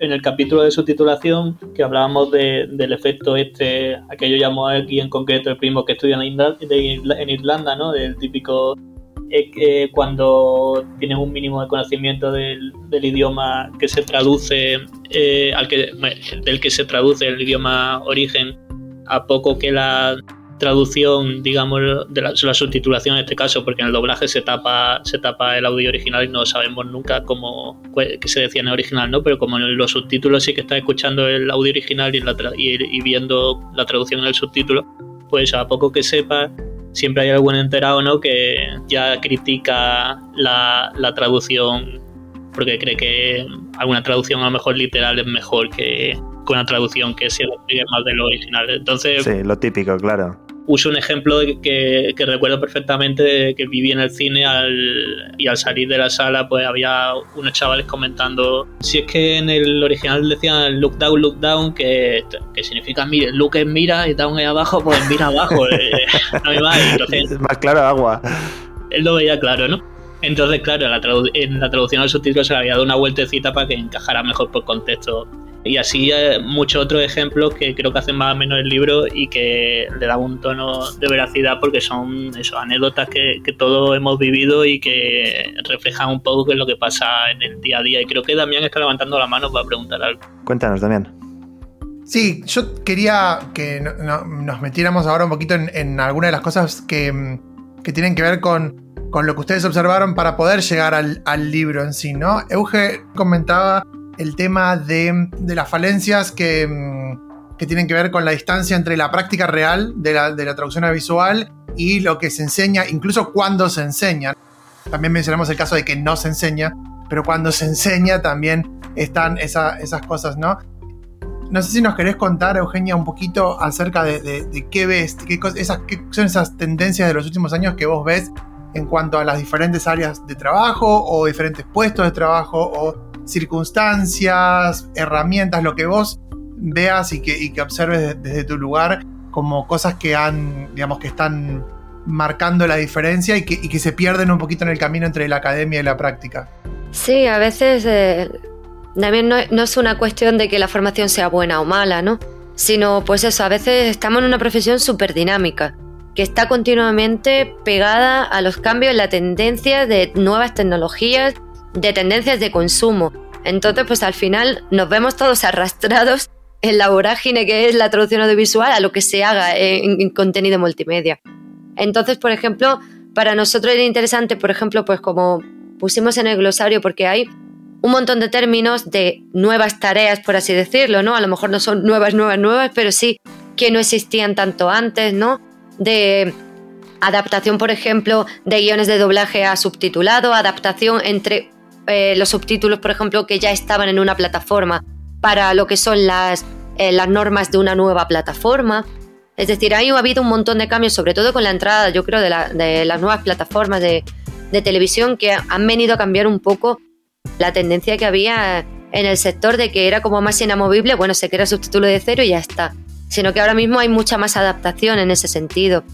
en el capítulo de subtitulación que hablábamos del efecto este, aquello llamó aquí en concreto el primo que estudia en, en Irlanda, ¿no? Del típico que cuando tienes un mínimo de conocimiento del, idioma que se traduce, eh, al que, del que se traduce el idioma origen, a poco que la traducción, digamos, de la, subtitulación en este caso, porque en el doblaje se tapa, se tapa el audio original y no sabemos nunca cómo qué se decía en el original, ¿no? Pero como en los subtítulos sí que estás escuchando el audio original y, y viendo la traducción en el subtítulo, pues a poco que sepas siempre hay algún enterado ¿no? que ya critica la, traducción porque cree que alguna traducción a lo mejor literal es mejor que, una traducción que se más de lo original. Entonces, sí, lo típico, claro uso un ejemplo que, recuerdo perfectamente que viví en el cine y al salir de la sala pues había unos chavales comentando si es que en el original decían look down, look down que, que significa mira, look es mira y down es abajo pues mira abajo eh, es más claro agua. él lo veía claro ¿no? entonces claro en la, traducción al subtítulo se le había dado una vueltecita para que encajara mejor por contexto y así eh, muchos otros ejemplos que creo que hacen más o menos el libro y que le dan un tono de veracidad porque son eso, anécdotas que, todos hemos vivido y que reflejan un poco qué es lo que pasa en el día a día. Y creo que Damián está levantando la mano para preguntar algo. Cuéntanos, Damián. Sí, yo quería que nos metiéramos ahora un poquito en, algunas de las cosas que, tienen que ver con, lo que ustedes observaron para poder llegar al, al libro en sí, ¿no? Euge comentaba el tema de, las falencias que, mm, que, tienen que ver con la distancia entre la práctica real de la, traducción audiovisual y lo que se enseña, incluso cuando se enseña. También mencionamos el caso de que no se enseña, pero cuando se enseña también están esas cosas, ¿no? No sé si nos querés contar, Eugenia, un poquito acerca de, qué ves, qué son esas tendencias de los últimos años que vos ves en cuanto a las diferentes áreas de trabajo o diferentes puestos de trabajo o circunstancias, herramientas, lo que vos veas y que, que observes desde tu lugar como cosas que han, digamos, que están marcando la diferencia y que, se pierden un poquito en el camino entre la academia y la práctica. Sí, a veces eh, también no, no, es una cuestión de que la formación sea buena o mala, ¿no? Sino, pues eso, a veces estamos en una profesión súper dinámica, que está continuamente pegada a los cambios, la tendencia de nuevas tecnologías, de tendencias de consumo. Entonces, pues al final nos vemos todos arrastrados en la vorágine que es la traducción audiovisual a lo que se haga en, contenido multimedia. Entonces, por ejemplo, para nosotros era interesante, por ejemplo, pues como pusimos en el glosario, porque hay un montón de términos de nuevas tareas, por así decirlo, ¿no? A lo mejor no son nuevas, nuevas, nuevas, pero sí que no existían tanto antes, ¿no? De adaptación, por ejemplo, de guiones de doblaje a subtitulado, adaptación entre eh, los subtítulos, por ejemplo, que ya estaban en una plataforma para lo que son las, eh, las normas de una nueva plataforma. Es decir, ahí ha habido un montón de cambios, sobre todo con la entrada, yo creo, de, de las nuevas plataformas de, de televisión que han venido a cambiar un poco la tendencia que había en el sector de que era como más inamovible, bueno, se crea subtítulo de cero y ya está. Sino que ahora mismo hay mucha más adaptación en ese sentido.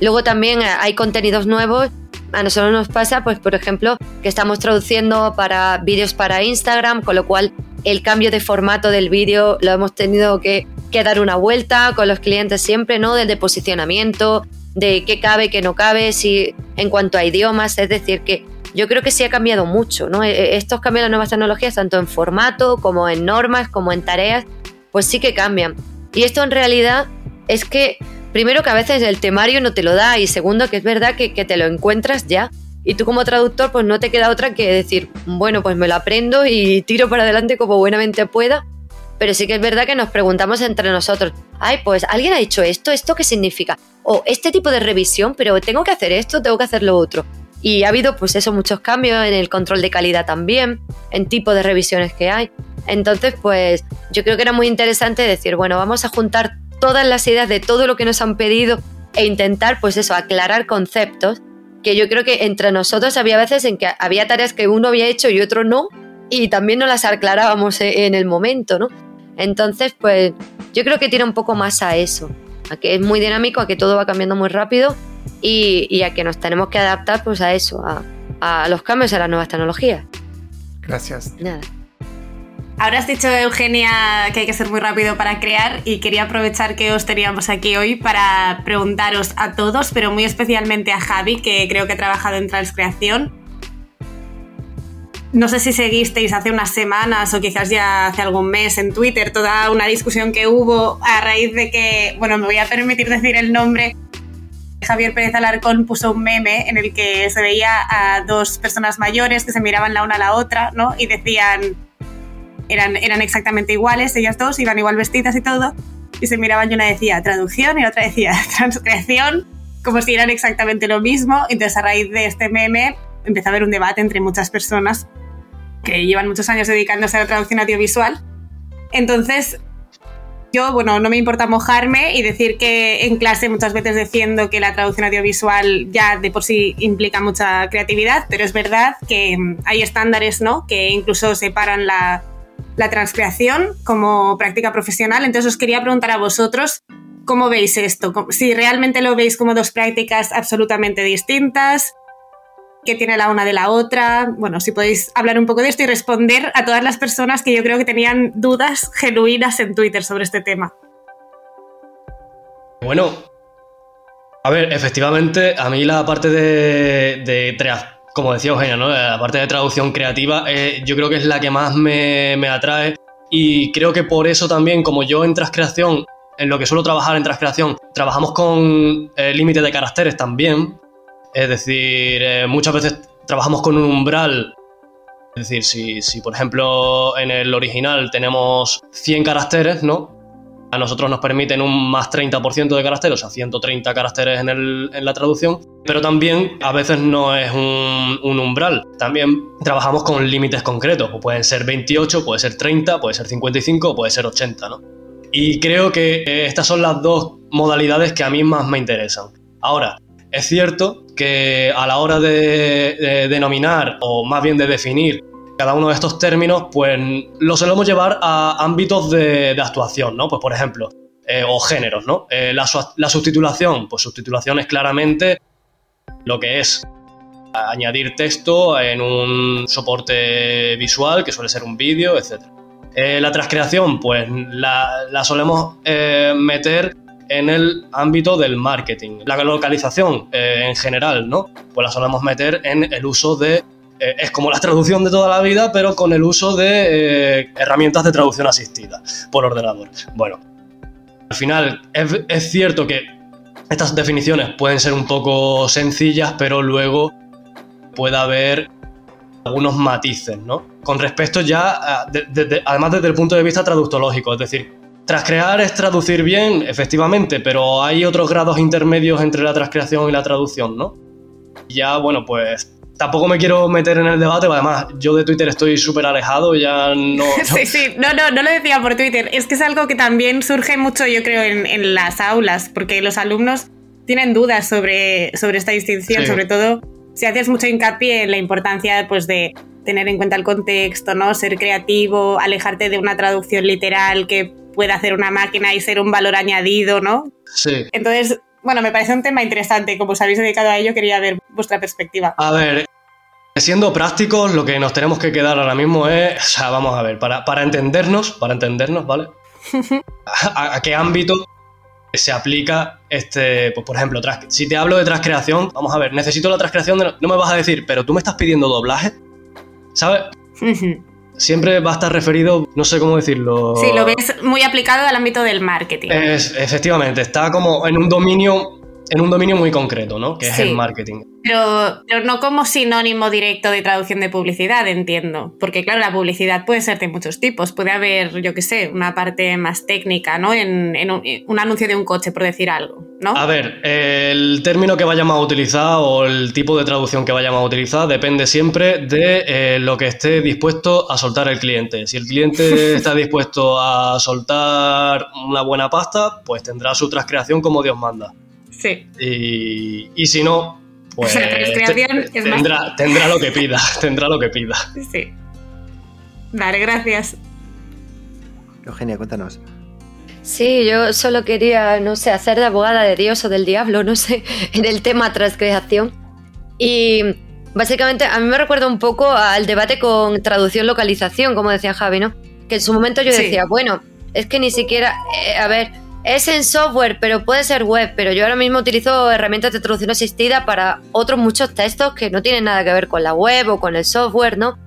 Luego también hay contenidos nuevos. A nosotros nos pasa, pues, por ejemplo, que estamos traduciendo para vídeos para Instagram, con lo cual el cambio de formato del vídeo lo hemos tenido que, dar una vuelta con los clientes siempre, ¿no? Desde posicionamiento, de qué cabe, qué no cabe, si en cuanto a idiomas, es decir, que yo creo que sí ha cambiado mucho, ¿no? E, e, estos cambios de las nuevas tecnologías, tanto en formato como en normas, como en tareas, pues sí que cambian. Y esto en realidad es que, primero que a veces el temario no te lo da y segundo que es verdad que, que te lo encuentras ya. Y tú como traductor pues no te queda otra que decir, bueno, pues me lo aprendo y tiro para adelante como buenamente pueda. Pero sí que es verdad que nos preguntamos entre nosotros, ay, pues alguien ha hecho esto, ¿esto qué significa? O este tipo de revisión, pero tengo que hacer esto, tengo que hacer lo otro. Y ha habido, pues eso, muchos cambios en el control de calidad también, en tipo de revisiones que hay. Entonces, pues yo creo que era muy interesante decir, bueno, vamos a juntar todas las ideas de todo lo que nos han pedido e intentar, pues eso, aclarar conceptos, que yo creo que entre nosotros había veces en que había tareas que uno había hecho y otro no, y también no las aclarábamos e-, en el momento, ¿no? Entonces, pues yo creo que tiene un poco más a eso, a que es muy dinámico, a que todo va cambiando muy rápido y, a que nos tenemos que adaptar pues a eso, a, los cambios a las nuevas tecnologías. Gracias. Nada. Ahora has dicho, Eugenia, que hay que ser muy rápido para crear y quería aprovechar que os teníamos aquí hoy para preguntaros a todos, pero muy especialmente a Javi, que creo que ha trabajado en transcreación. No sé si seguisteis hace unas semanas o quizás ya hace algún mes en Twitter toda una discusión que hubo a raíz de que, bueno, me voy a permitir decir el nombre, Javier Pérez Alarcón puso un meme en el que se veía a dos personas mayores que se miraban la una a la otra, ¿no? Y decían, eran, eran exactamente iguales, ellas dos, iban igual vestidas y todo, y se miraban y una decía traducción y la otra decía transcreación, como si eran exactamente lo mismo. Entonces a raíz de este meme empezó a haber un debate entre muchas personas que llevan muchos años dedicándose a la traducción audiovisual. Entonces, yo, bueno, no me importa mojarme y decir que en clase muchas veces defiendo que la traducción audiovisual ya de por sí implica mucha creatividad, pero es verdad que mm, hay estándares, ¿no? Que incluso separan la, la transcreación como práctica profesional. Entonces os quería preguntar a vosotros cómo veis esto, si realmente lo veis como dos prácticas absolutamente distintas, qué tiene la una de la otra. Bueno, si podéis hablar un poco de esto y responder a todas las personas que yo creo que tenían dudas genuinas en Twitter sobre este tema. Bueno, a ver, efectivamente, a mí la parte de, de como decía Eugenia, ¿no? la parte de traducción creativa, eh, yo creo que es la que más me, me, atrae y creo que por eso también, como yo en transcreación, en lo que suelo trabajar en transcreación, trabajamos con eh, límite de caracteres también, es decir, eh, muchas veces trabajamos con un umbral. Es decir, si, si, por ejemplo en el original tenemos 100 caracteres, ¿no? A nosotros nos permiten un más 30% de caracteres, o sea, 130 caracteres en, el, en, la traducción, pero también a veces no es un, umbral. También trabajamos con límites concretos, o pueden ser 28, puede ser 30, puede ser 55, o puede ser 80, ¿no? Y creo que eh, estas son las dos modalidades que a mí más me interesan. Ahora, es cierto que a la hora de, denominar, o más bien de definir, cada uno de estos términos, pues lo solemos llevar a ámbitos de, actuación, ¿no? Pues por ejemplo, eh, o géneros, ¿no? Eh, la, la, subtitulación, pues subtitulación es claramente lo que es añadir texto en un soporte visual, que suele ser un vídeo, etc. Eh, la transcreación, pues la, la solemos meter en el ámbito del marketing. La localización en general, ¿no? Pues la solemos meter en el uso de... Eh, es como la traducción de toda la vida, pero con el uso de eh, herramientas de traducción asistida por ordenador. Bueno, al final es, es cierto que estas definiciones pueden ser un poco sencillas, pero luego puede haber algunos matices, ¿no? Con respecto ya, además desde el punto de vista traductológico, es decir, Transcrear es traducir bien, efectivamente, pero hay otros grados intermedios entre la transcreación y la traducción, ¿no? Ya, bueno, pues tampoco me quiero meter en el debate, además yo de Twitter estoy súper alejado, ya no... Sí, sí, no, no, no lo decía por Twitter, es que es algo que también surge mucho yo creo en, en las aulas, porque los alumnos tienen dudas sobre, sobre esta distinción, Sí. sobre todo si haces mucho hincapié en la importancia pues, de tener en cuenta el contexto, ¿no? ser creativo, alejarte de una traducción literal que pueda hacer una máquina y ser un valor añadido, ¿no? Sí. Entonces, bueno, me parece un tema interesante. Como os habéis dedicado a ello, quería ver vuestra perspectiva. A ver, siendo prácticos, lo que nos tenemos que quedar ahora mismo es, o sea, vamos a ver, para, para entendernos, para entendernos, ¿vale? ¿A, a qué ámbito se aplica este, pues por ejemplo, tras- si te hablo de transcreación, vamos a ver, necesito la transcreación, de, no me vas a decir, pero tú me estás pidiendo doblaje, ¿sabes? Siempre va a estar referido, no sé cómo decirlo. Sí, lo ves muy aplicado al ámbito del marketing. Es- efectivamente, está como en un dominio, en un dominio muy concreto, ¿no? Que es Sí. el marketing. Pero, pero no como sinónimo directo de traducción de publicidad, entiendo. Porque, claro, la publicidad puede ser de muchos tipos. Puede haber, yo qué sé, una parte más técnica, ¿no? En, en un, un anuncio de un coche, por decir algo, ¿no? A ver, el término que vayamos a utilizar o el tipo de traducción que vayamos a utilizar depende siempre de eh, lo que esté dispuesto a soltar el cliente. Si el cliente está dispuesto a soltar una buena pasta, pues tendrá su transcreación como Dios manda. Sí. Y, y si no, pues La transcreación te- es más- tendrá, tendrá lo que pida, tendrá lo que pida. Sí. Vale, gracias. Eugenia, cuéntanos. Sí, yo solo quería, no sé, hacer de abogada de Dios o del diablo, no sé, en el tema transcreación. Y básicamente a mí me recuerda un poco al debate con traducción-localización, como decía Javi, ¿no? Que en su momento yo Sí. decía, bueno, es que ni siquiera, eh, a ver, es en software, pero puede ser web, pero yo ahora mismo utilizo herramientas de traducción asistida para otros muchos textos que no tienen nada que ver con la web o con el software, ¿no?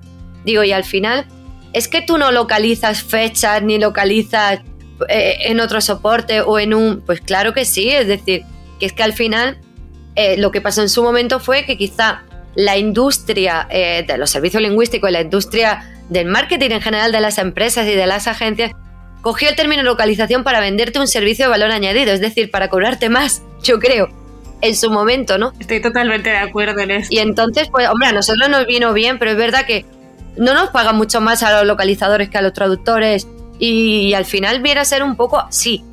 Digo, y al final, es que tú no localizas fechas ni localizas eh, en otro soporte o en un... Pues claro que sí, es decir, que es que al final eh, lo que pasó en su momento fue que quizá la industria eh, de los servicios lingüísticos y la industria del marketing en general de las empresas y de las agencias cogió el término localización para venderte un servicio de valor añadido, es decir, para cobrarte más, yo creo, en su momento, ¿no? Estoy totalmente de acuerdo en esto. Y entonces, pues, hombre, a nosotros nos vino bien, pero es verdad que no nos pagan mucho más a los localizadores que a los traductores. Y, al final viene a ser un poco, sí,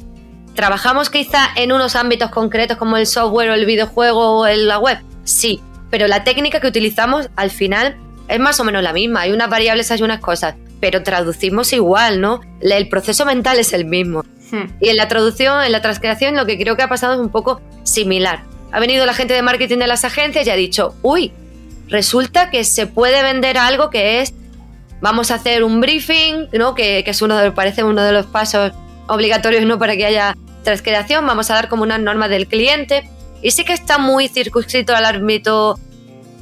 trabajamos quizá en unos ámbitos concretos como el software o el videojuego o en la web, sí, pero la técnica que utilizamos al final es más o menos la misma. Hay unas variables, hay unas cosas, pero traducimos igual, ¿no? El proceso mental es el mismo. Hmm. Y en la traducción, en la transcreación, lo que creo que ha pasado es un poco similar. Ha venido la gente de marketing de las agencias y ha dicho, uy, resulta que se puede vender algo que es, vamos a hacer un briefing, ¿no? Que, que es uno de, parece uno de los pasos obligatorios ¿no? para que haya transcreación, vamos a dar como unas normas del cliente. Y sí que está muy circunscrito al ámbito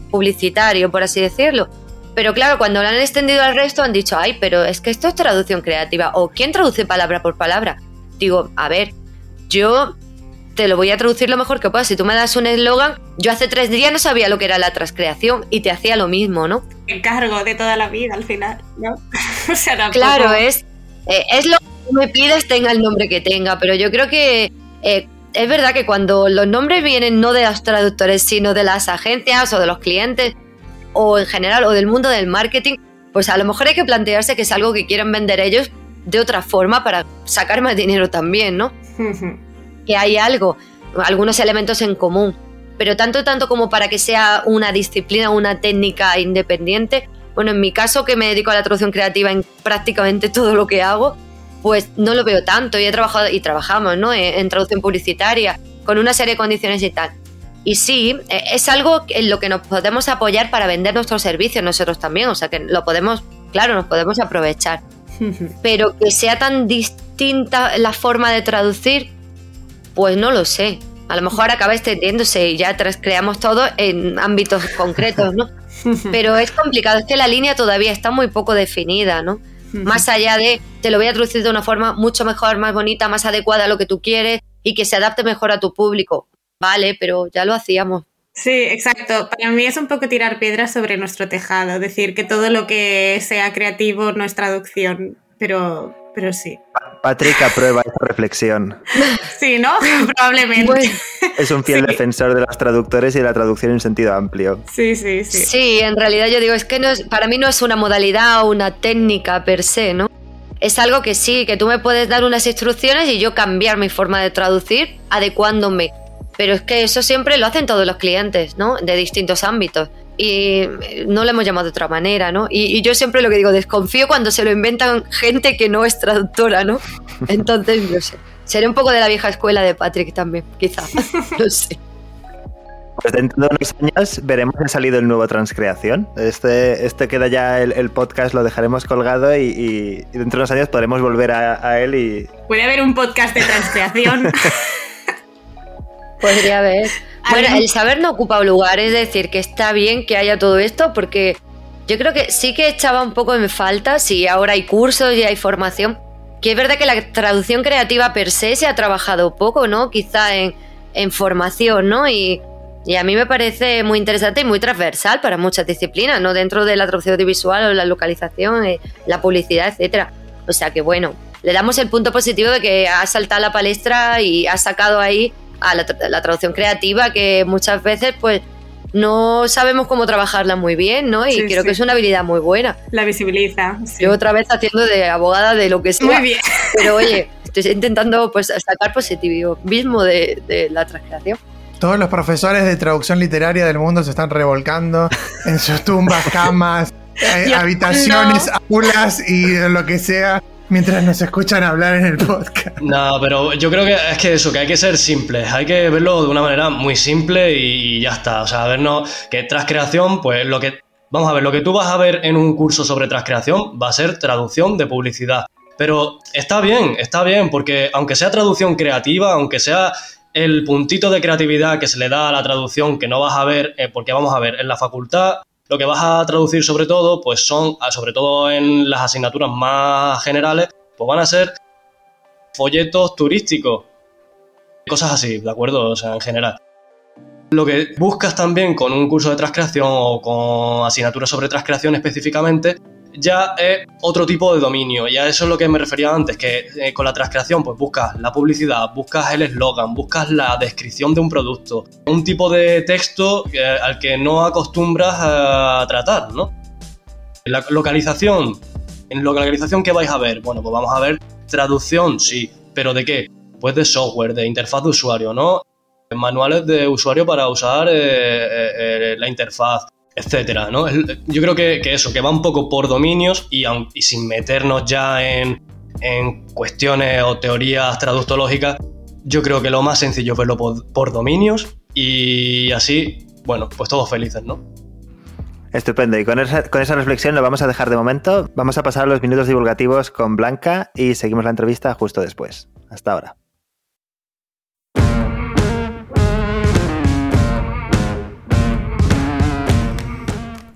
publicitario, por así decirlo. Pero claro, cuando lo han extendido al resto han dicho, ay, pero es que esto es traducción creativa. ¿O quién traduce palabra por palabra? Digo, a ver, yo te lo voy a traducir lo mejor que pueda. Si tú me das un eslogan, yo hace tres días no sabía lo que era la transcreación y te hacía lo mismo, ¿no? Encargo de toda la vida al final, ¿no? o sea, tampoco- Claro, es, eh, es lo que tú me pides, tenga el nombre que tenga, pero yo creo que eh, es verdad que cuando los nombres vienen no de los traductores, sino de las agencias o de los clientes, o en general, o del mundo del marketing, pues a lo mejor hay que plantearse que es algo que quieren vender ellos de otra forma para sacar más dinero también, ¿no? que hay algo, algunos elementos en común, pero tanto tanto como para que sea una disciplina, una técnica independiente. Bueno, en mi caso que me dedico a la traducción creativa en prácticamente todo lo que hago, pues no lo veo tanto y he trabajado y trabajamos, ¿no? En, en traducción publicitaria con una serie de condiciones y tal. Y sí, eh, es algo en lo que nos podemos apoyar para vender nuestros servicios nosotros también, o sea que lo podemos, claro, nos podemos aprovechar. Pero que sea tan distinta la forma de traducir, pues no lo sé. A lo mejor acaba extendiéndose y ya creamos todo en ámbitos concretos, ¿no? Pero es complicado, es que la línea todavía está muy poco definida, ¿no? Más allá de, te lo voy a traducir de una forma mucho mejor, más bonita, más adecuada a lo que tú quieres y que se adapte mejor a tu público. Vale, pero ya lo hacíamos. Sí, exacto. Para mí es un poco tirar piedras sobre nuestro tejado, decir que todo lo que sea creativo no es traducción, pero pero sí. Patrick aprueba esta reflexión. Sí, ¿no? Probablemente. Es un fiel defensor de los traductores y de la traducción en sentido amplio. Sí, sí, sí. Sí, en realidad yo digo, es que no es, para mí no es una modalidad o una técnica per se, ¿no? Es algo que sí, que tú me puedes dar unas instrucciones y yo cambiar mi forma de traducir adecuándome. Pero es que eso siempre lo hacen todos los clientes, ¿no? De distintos ámbitos y no lo hemos llamado de otra manera, ¿no? Y, yo siempre lo que digo, desconfío cuando se lo inventan gente que no es traductora, ¿no? Entonces, no sé. Seré un poco de la vieja escuela de Patrick también, quizá. No sé. Pues dentro de unos años veremos que ha salido el nuevo Transcreación. Este, este queda ya el, podcast, lo dejaremos colgado y, dentro de unos años podremos volver a, a él y... Puede haber un podcast de Transcreación. Podría haber. Bueno, el saber no ocupa un lugar, es decir, que está bien que haya todo esto porque yo creo que sí que echaba un poco en falta, si ahora hay cursos y hay formación, que es verdad que la traducción creativa per se se ha trabajado poco, ¿no? Quizá en, formación, ¿no? Y, y, a mí me parece muy interesante y muy transversal para muchas disciplinas, ¿no? Dentro de la traducción audiovisual o la localización, eh, la publicidad, etcétera. O sea que bueno, le damos el punto positivo de que ha saltado la palestra y ha sacado ahí a la, traducción creativa que muchas veces pues no sabemos cómo trabajarla muy bien, ¿no? Y creo que es una habilidad muy buena. La visibiliza. Yo otra vez haciendo de abogada de lo que sea. Muy bien. Pero oye, estoy intentando pues sacar positivismo de, de la transcreación. Todos los profesores de traducción literaria del mundo se están revolcando en sus tumbas, camas, eh, habitaciones, aulas y lo que sea mientras nos escuchan hablar en el podcast. No, pero yo creo que es que eso, que hay que ser simples, hay que verlo de una manera muy simple y ya está. O sea, vernos que tras creación, pues lo que. Vamos a ver, lo que tú vas a ver en un curso sobre transcreación va a ser traducción de publicidad. Pero está bien, está bien, porque aunque sea traducción creativa, aunque sea el puntito de creatividad que se le da a la traducción que no vas a ver, eh, porque vamos a ver, en la facultad lo que vas a traducir sobre todo, pues son, ah, sobre todo en las asignaturas más generales, pues van a ser folletos turísticos, cosas así, ¿de acuerdo? O sea, en general. Lo que buscas también con un curso de transcreación o con asignaturas sobre transcreación específicamente ya es otro tipo de dominio. Y a eso es lo que me refería antes, que eh, con la transcreación pues buscas la publicidad, buscas el eslogan, buscas la descripción de un producto, un tipo de texto eh, al que no acostumbras a tratar, ¿no? La localización. En localización, ¿qué vais a ver? Bueno, pues vamos a ver traducción, sí, pero ¿de qué? Pues de software, de interfaz de usuario, ¿no? Manuales de usuario para usar eh, la interfaz etcétera, ¿no? Yo creo que, eso, que va un poco por dominios y, sin meternos ya en, cuestiones o teorías traductológicas, yo creo que lo más sencillo es verlo por, dominios y así, bueno, pues todos felices, ¿no? Estupendo. Y con esa, con esa, reflexión lo vamos a dejar de momento. Vamos a pasar los minutos divulgativos con Blanca y seguimos la entrevista justo después. Hasta ahora.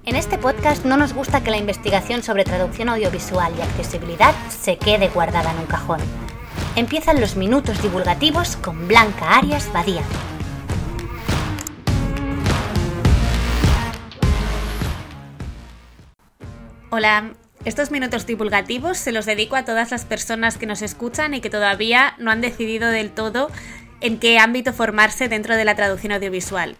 En este podcast no nos gusta que la investigación sobre traducción audiovisual y accesibilidad se quede guardada en un cajón. Empiezan los minutos divulgativos con Blanca Arias Badía. Hola, estos minutos divulgativos se los dedico a todas las personas que nos escuchan y que todavía no han decidido del todo en qué ámbito formarse dentro de la traducción audiovisual.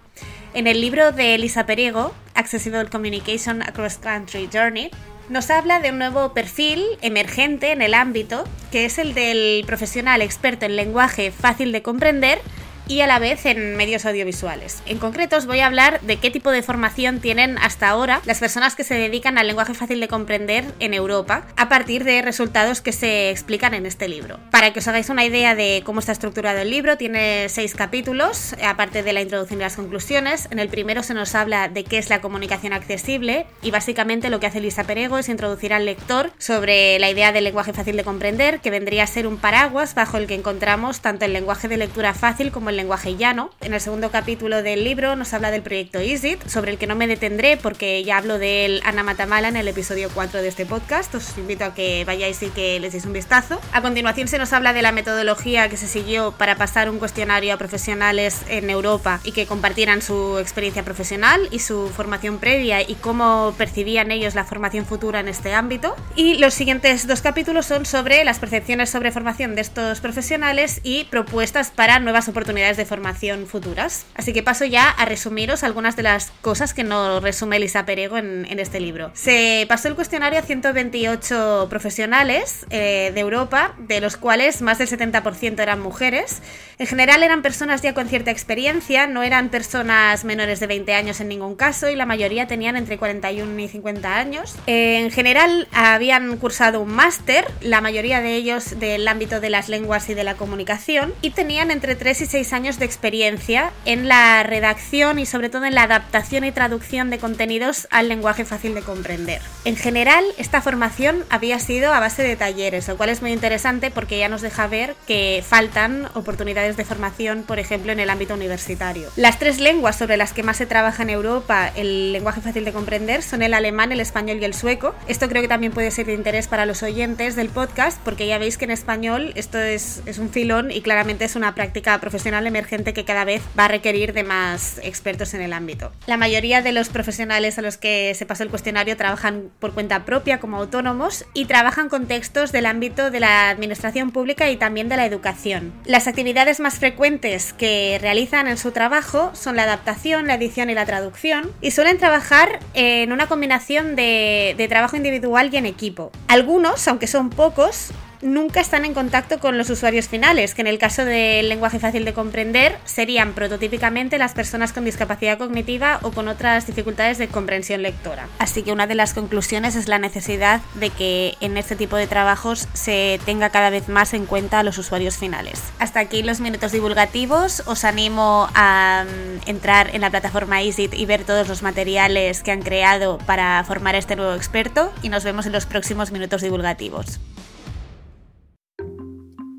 En el libro de Elisa Periego, Accessible Communication Across Country Journey, nos habla de un nuevo perfil emergente en el ámbito, que es el del profesional experto en lenguaje fácil de comprender y a la vez en medios audiovisuales. En concreto os voy a hablar de qué tipo de formación tienen hasta ahora las personas que se dedican al lenguaje fácil de comprender en Europa a partir de resultados que se explican en este libro. Para que os hagáis una idea de cómo está estructurado el libro, tiene seis capítulos, aparte de la introducción y las conclusiones. En el primero se nos habla de qué es la comunicación accesible y básicamente lo que hace Lisa Perego es introducir al lector sobre la idea del lenguaje fácil de comprender, que vendría a ser un paraguas bajo el que encontramos tanto el lenguaje de lectura fácil como el en lenguaje llano. En el segundo capítulo del libro nos habla del proyecto EASIT, sobre el que no me detendré porque ya hablo de él Ana Matamala en el episodio 4 de este podcast. Os invito a que vayáis y que les deis un vistazo. A continuación se nos habla de la metodología que se siguió para pasar un cuestionario a profesionales en Europa y que compartieran su experiencia profesional y su formación previa y cómo percibían ellos la formación futura en este ámbito. Y los siguientes dos capítulos son sobre las percepciones sobre formación de estos profesionales y propuestas para nuevas oportunidades de formación futuras. Así que paso ya a resumiros algunas de las cosas que nos resume Elisa Perego en, este libro. Se pasó el cuestionario a 128 profesionales eh, de Europa, de los cuales más del 70% eran mujeres. En general eran personas ya con cierta experiencia, no eran personas menores de 20 años en ningún caso y la mayoría tenían entre 41 y 50 años. en general habían cursado un máster, la mayoría de ellos del ámbito de las lenguas y de la comunicación, y tenían entre 3 y 6 años de experiencia en la redacción y sobre todo en la adaptación y traducción de contenidos al lenguaje fácil de comprender. En general, esta formación había sido a base de talleres, lo cual es muy interesante porque ya nos deja ver que faltan oportunidades de formación, por ejemplo, en el ámbito universitario. Las tres lenguas sobre las que más se trabaja en Europa, el lenguaje fácil de comprender, son el alemán, el español y el sueco. Esto creo que también puede ser de interés para los oyentes del podcast, porque ya veis que en español esto es, es un filón y claramente es una práctica profesional emergente que cada vez va a requerir de más expertos en el ámbito. La mayoría de los profesionales a los que se pasó el cuestionario trabajan por cuenta propia como autónomos y trabajan con textos del ámbito de la administración pública y también de la educación. Las actividades más frecuentes que realizan en su trabajo son la adaptación, la edición y la traducción y suelen trabajar en una combinación de, de trabajo individual y en equipo. Algunos, aunque son pocos, nunca están en contacto con los usuarios finales, que en el caso del lenguaje fácil de comprender serían prototípicamente las personas con discapacidad cognitiva o con otras dificultades de comprensión lectora. Así que una de las conclusiones es la necesidad de que en este tipo de trabajos se tenga cada vez más en cuenta a los usuarios finales. Hasta aquí los minutos divulgativos. Os animo a mm, entrar en la plataforma EASIT y ver todos los materiales que han creado para formar este nuevo experto y nos vemos en los próximos minutos divulgativos.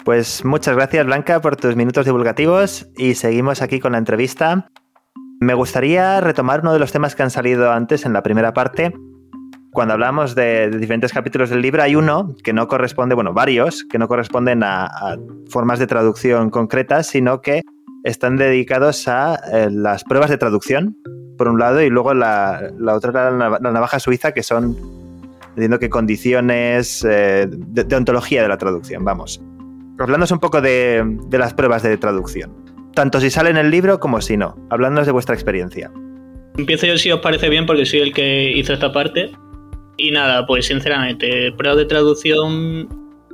Pues muchas gracias Blanca por tus minutos divulgativos y seguimos aquí con la entrevista. Me gustaría retomar uno de los temas que han salido antes en la primera parte. Cuando hablamos de, diferentes capítulos del libro, hay uno que no corresponde, bueno, varios, que no corresponden a, formas de traducción concretas, sino que están dedicados a eh, las pruebas de traducción, por un lado, y luego la, otra, la, navaja suiza, que son, entiendo que condiciones eh, de ontología de la traducción, vamos hablándonos un poco de, las pruebas de traducción. Tanto si sale en el libro como si no. Hablándonos de vuestra experiencia. Empiezo yo si os parece bien porque soy el que hizo esta parte. Y nada, pues sinceramente, pruebas de traducción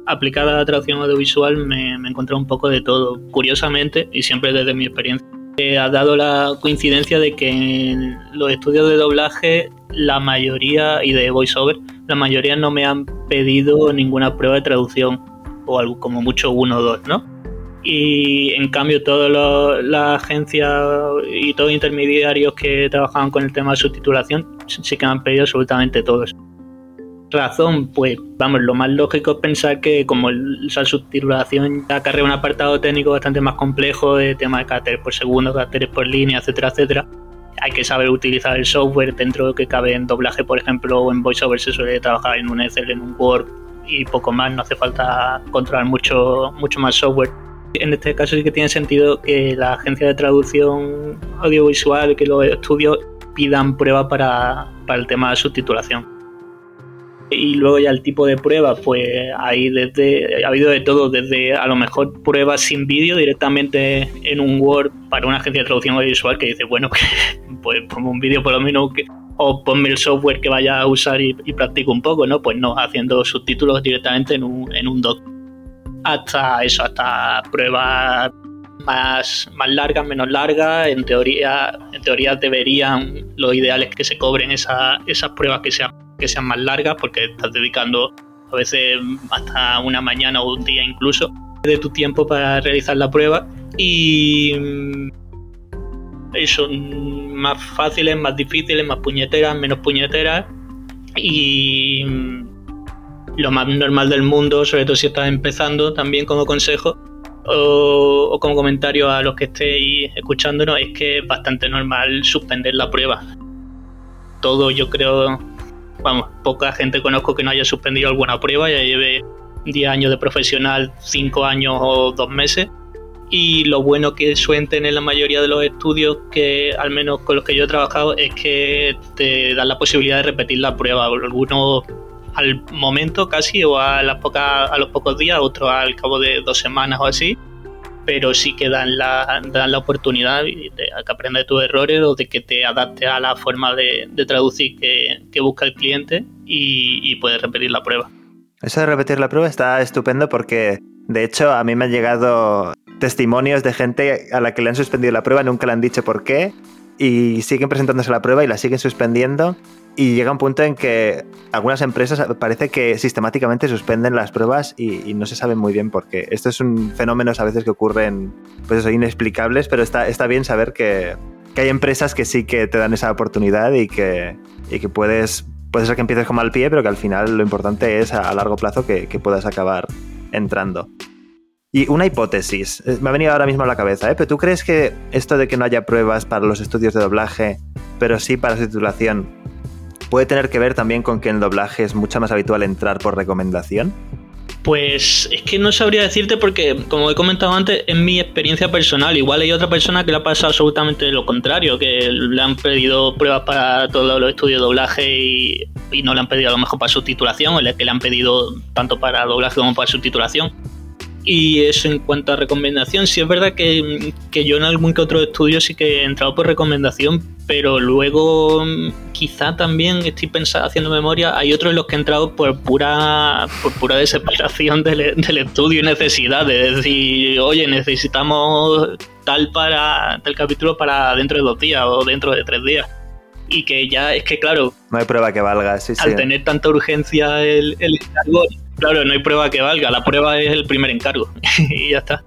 aplicada a la traducción audiovisual me, encontré un poco de todo. Curiosamente, y siempre desde mi experiencia, eh, ha dado la coincidencia de que en los estudios de doblaje, la mayoría, y de voiceover, la mayoría no me han pedido ninguna prueba de traducción o algo, como mucho uno o dos, ¿no? Y en cambio, todas las agencias y todos los intermediarios que trabajaban con el tema de subtitulación sí que han pedido absolutamente todos. Razón, pues vamos, lo más lógico es pensar que como la subtitulación acarrea un apartado técnico bastante más complejo de tema de caracteres por segundo, caracteres por línea, etcétera, etcétera, hay que saber utilizar el software dentro de lo que cabe en doblaje, por ejemplo, o en VoiceOver se suele trabajar en un Excel, en un Word, y poco más, no hace falta controlar mucho, mucho más software. En este caso sí que tiene sentido que la agencia de traducción audiovisual, que los estudios pidan pruebas para, para el tema de subtitulación. Y luego ya el tipo de pruebas, pues ahí desde, ha habido de todo, desde a lo mejor pruebas sin vídeo directamente en un Word para una agencia de traducción audiovisual que dice, bueno, pues pongo un vídeo por lo menos que, o ponme el software que vaya a usar y, practico un poco, ¿no? Pues no, haciendo subtítulos directamente en un, en un doc. Hasta eso, hasta pruebas más, más largas, menos largas. En teoría, en teoría deberían, lo ideal es que se cobren esas pruebas que sean, que sean más largas, porque estás dedicando a veces hasta una mañana o un día incluso de tu tiempo para realizar la prueba. Y son más fáciles, más difíciles, más puñeteras, menos puñeteras. Y mm, lo más normal del mundo, sobre todo si estás empezando, también como consejo, o, como comentario a los que estéis escuchándonos, es que es bastante normal suspender la prueba. Todo yo creo, vamos, poca gente conozco que no haya suspendido alguna prueba, ya lleve 10 años de profesional, 5 años o 2 meses. Y lo bueno que suelen tener la mayoría de los estudios, que al menos con los que yo he trabajado, es que te dan la posibilidad de repetir la prueba. Algunos al momento casi o a, las pocas, a los pocos días, otros al cabo de dos semanas o así, pero sí que dan la, dan la oportunidad de, que aprendas de tus errores o de que te adaptes a la forma de, traducir que, busca el cliente y, y puedes repetir la prueba. Eso de repetir la prueba está estupendo porque, de hecho, a mí me han llegado testimonios de gente a la que le han suspendido la prueba, nunca le han dicho por qué, y siguen presentándose la prueba y la siguen suspendiendo. Y llega un punto en que algunas empresas parece que sistemáticamente suspenden las pruebas y, no se sabe muy bien por qué. Esto es un fenómeno a veces que ocurren, pues eso, inexplicables, pero está, está bien saber que, que hay empresas que sí que te dan esa oportunidad y que, y que puedes, puede ser que empieces como al pie, pero que al final lo importante es a, largo plazo que, que, puedas acabar entrando. Y una hipótesis, eh, me ha venido ahora mismo a la cabeza, ¿eh? pero ¿tú crees que esto de que no haya pruebas para los estudios de doblaje, pero sí para su titulación, puede tener que ver también con que en el doblaje es mucho más habitual entrar por recomendación? Pues es que no sabría decirte porque, como he comentado antes, es mi experiencia personal. Igual hay otra persona que le ha pasado absolutamente lo contrario, que le han pedido pruebas para todos los estudios de doblaje y, no le han pedido a lo mejor para su titulación, o que le han pedido tanto para doblaje como para su titulación. Y eso en cuanto a recomendación, sí es verdad que, yo en algún que otro estudio sí que he entrado por recomendación, pero luego mm, quizá también estoy pensando, haciendo memoria, hay otros en los que he entrado por pura, por pura desesperación del, del estudio y necesidad de decir, oye, necesitamos tal para tal capítulo para dentro de dos días o dentro de tres días y que ya es que claro no hay prueba que valga sí, al tener tanta urgencia el, el Claro, no hay prueba que valga, la prueba es el primer encargo y ya está.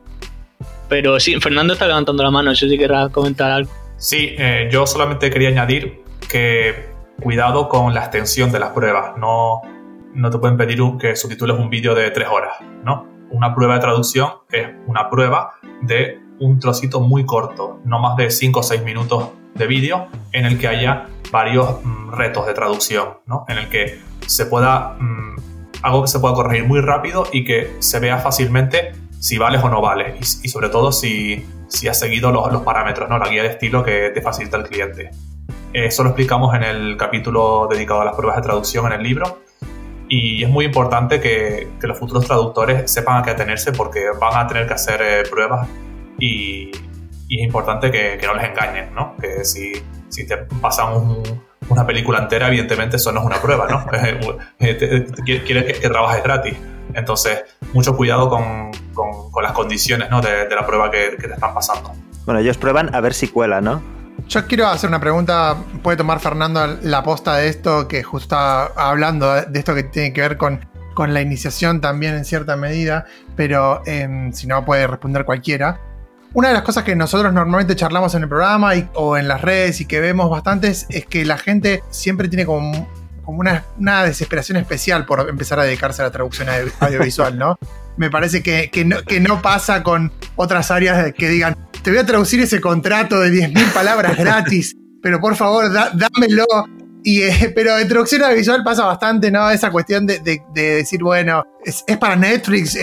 Pero sí, Fernando está levantando la mano, eso sí querrá comentar algo. Sí, eh, yo solamente quería añadir que cuidado con la extensión de las pruebas. No, no te pueden pedir que subtitules un vídeo de tres horas, ¿no? Una prueba de traducción es una prueba de un trocito muy corto, no más de 5 o 6 minutos de vídeo, en el que haya varios mm, retos de traducción, ¿no? En el que se pueda mm, algo que se pueda corregir muy rápido y que se vea fácilmente si vales o no vale y, sobre todo si, si has seguido los, los, parámetros, ¿no? la guía de estilo que te facilita el cliente. Eso lo explicamos en el capítulo dedicado a las pruebas de traducción en el libro y es muy importante que, que los futuros traductores sepan a qué atenerse porque van a tener que hacer eh, pruebas y, y, es importante que, que, no les engañen, ¿no? que si, si te pasan un, una película entera, evidentemente eso no es una prueba, ¿no? Eh, quieres que, trabajes gratis. Entonces, mucho cuidado con, con, las condiciones ¿no? de, la prueba que, te están pasando. Bueno, ellos prueban a ver si cuela, ¿no? Yo quiero hacer una pregunta, puede tomar Fernando la posta de esto, que justo está hablando de esto que tiene que ver con, con la iniciación también en cierta medida, pero em, si no puede responder cualquiera. Una de las cosas que nosotros normalmente charlamos en el programa o en las redes y que vemos bastantes es que la gente siempre tiene como, una, desesperación especial por empezar a dedicarse a la traducción audiovisual, ¿no? Me parece que, no, pasa con otras áreas que digan, te voy a traducir ese contrato de 10.000 palabras gratis, pero por favor, dámelo. Y, eh, pero en traducción audiovisual pasa bastante, ¿no? Esa cuestión de, decir, bueno, es, para Netflix,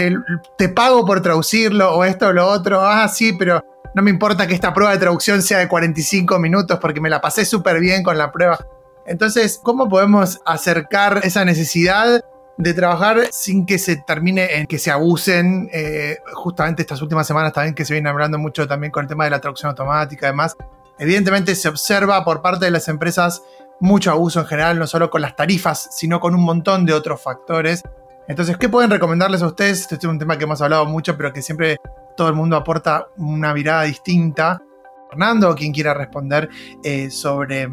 te pago por traducirlo o esto o lo otro. Ah, sí, pero no me importa que esta prueba de traducción sea de 45 minutos porque me la pasé súper bien con la prueba. Entonces, ¿cómo podemos acercar esa necesidad de trabajar sin que se termine en que se abusen? Eh, justamente estas últimas semanas también que se viene hablando mucho también con el tema de la traducción automática, además. Evidentemente se observa por parte de las empresas mucho abuso en general, no solo con las tarifas, sino con un montón de otros factores. Entonces, ¿qué pueden recomendarles a ustedes? Este es un tema que hemos hablado mucho, pero que siempre todo el mundo aporta una mirada distinta. Fernando, o quien quiera responder eh, sobre,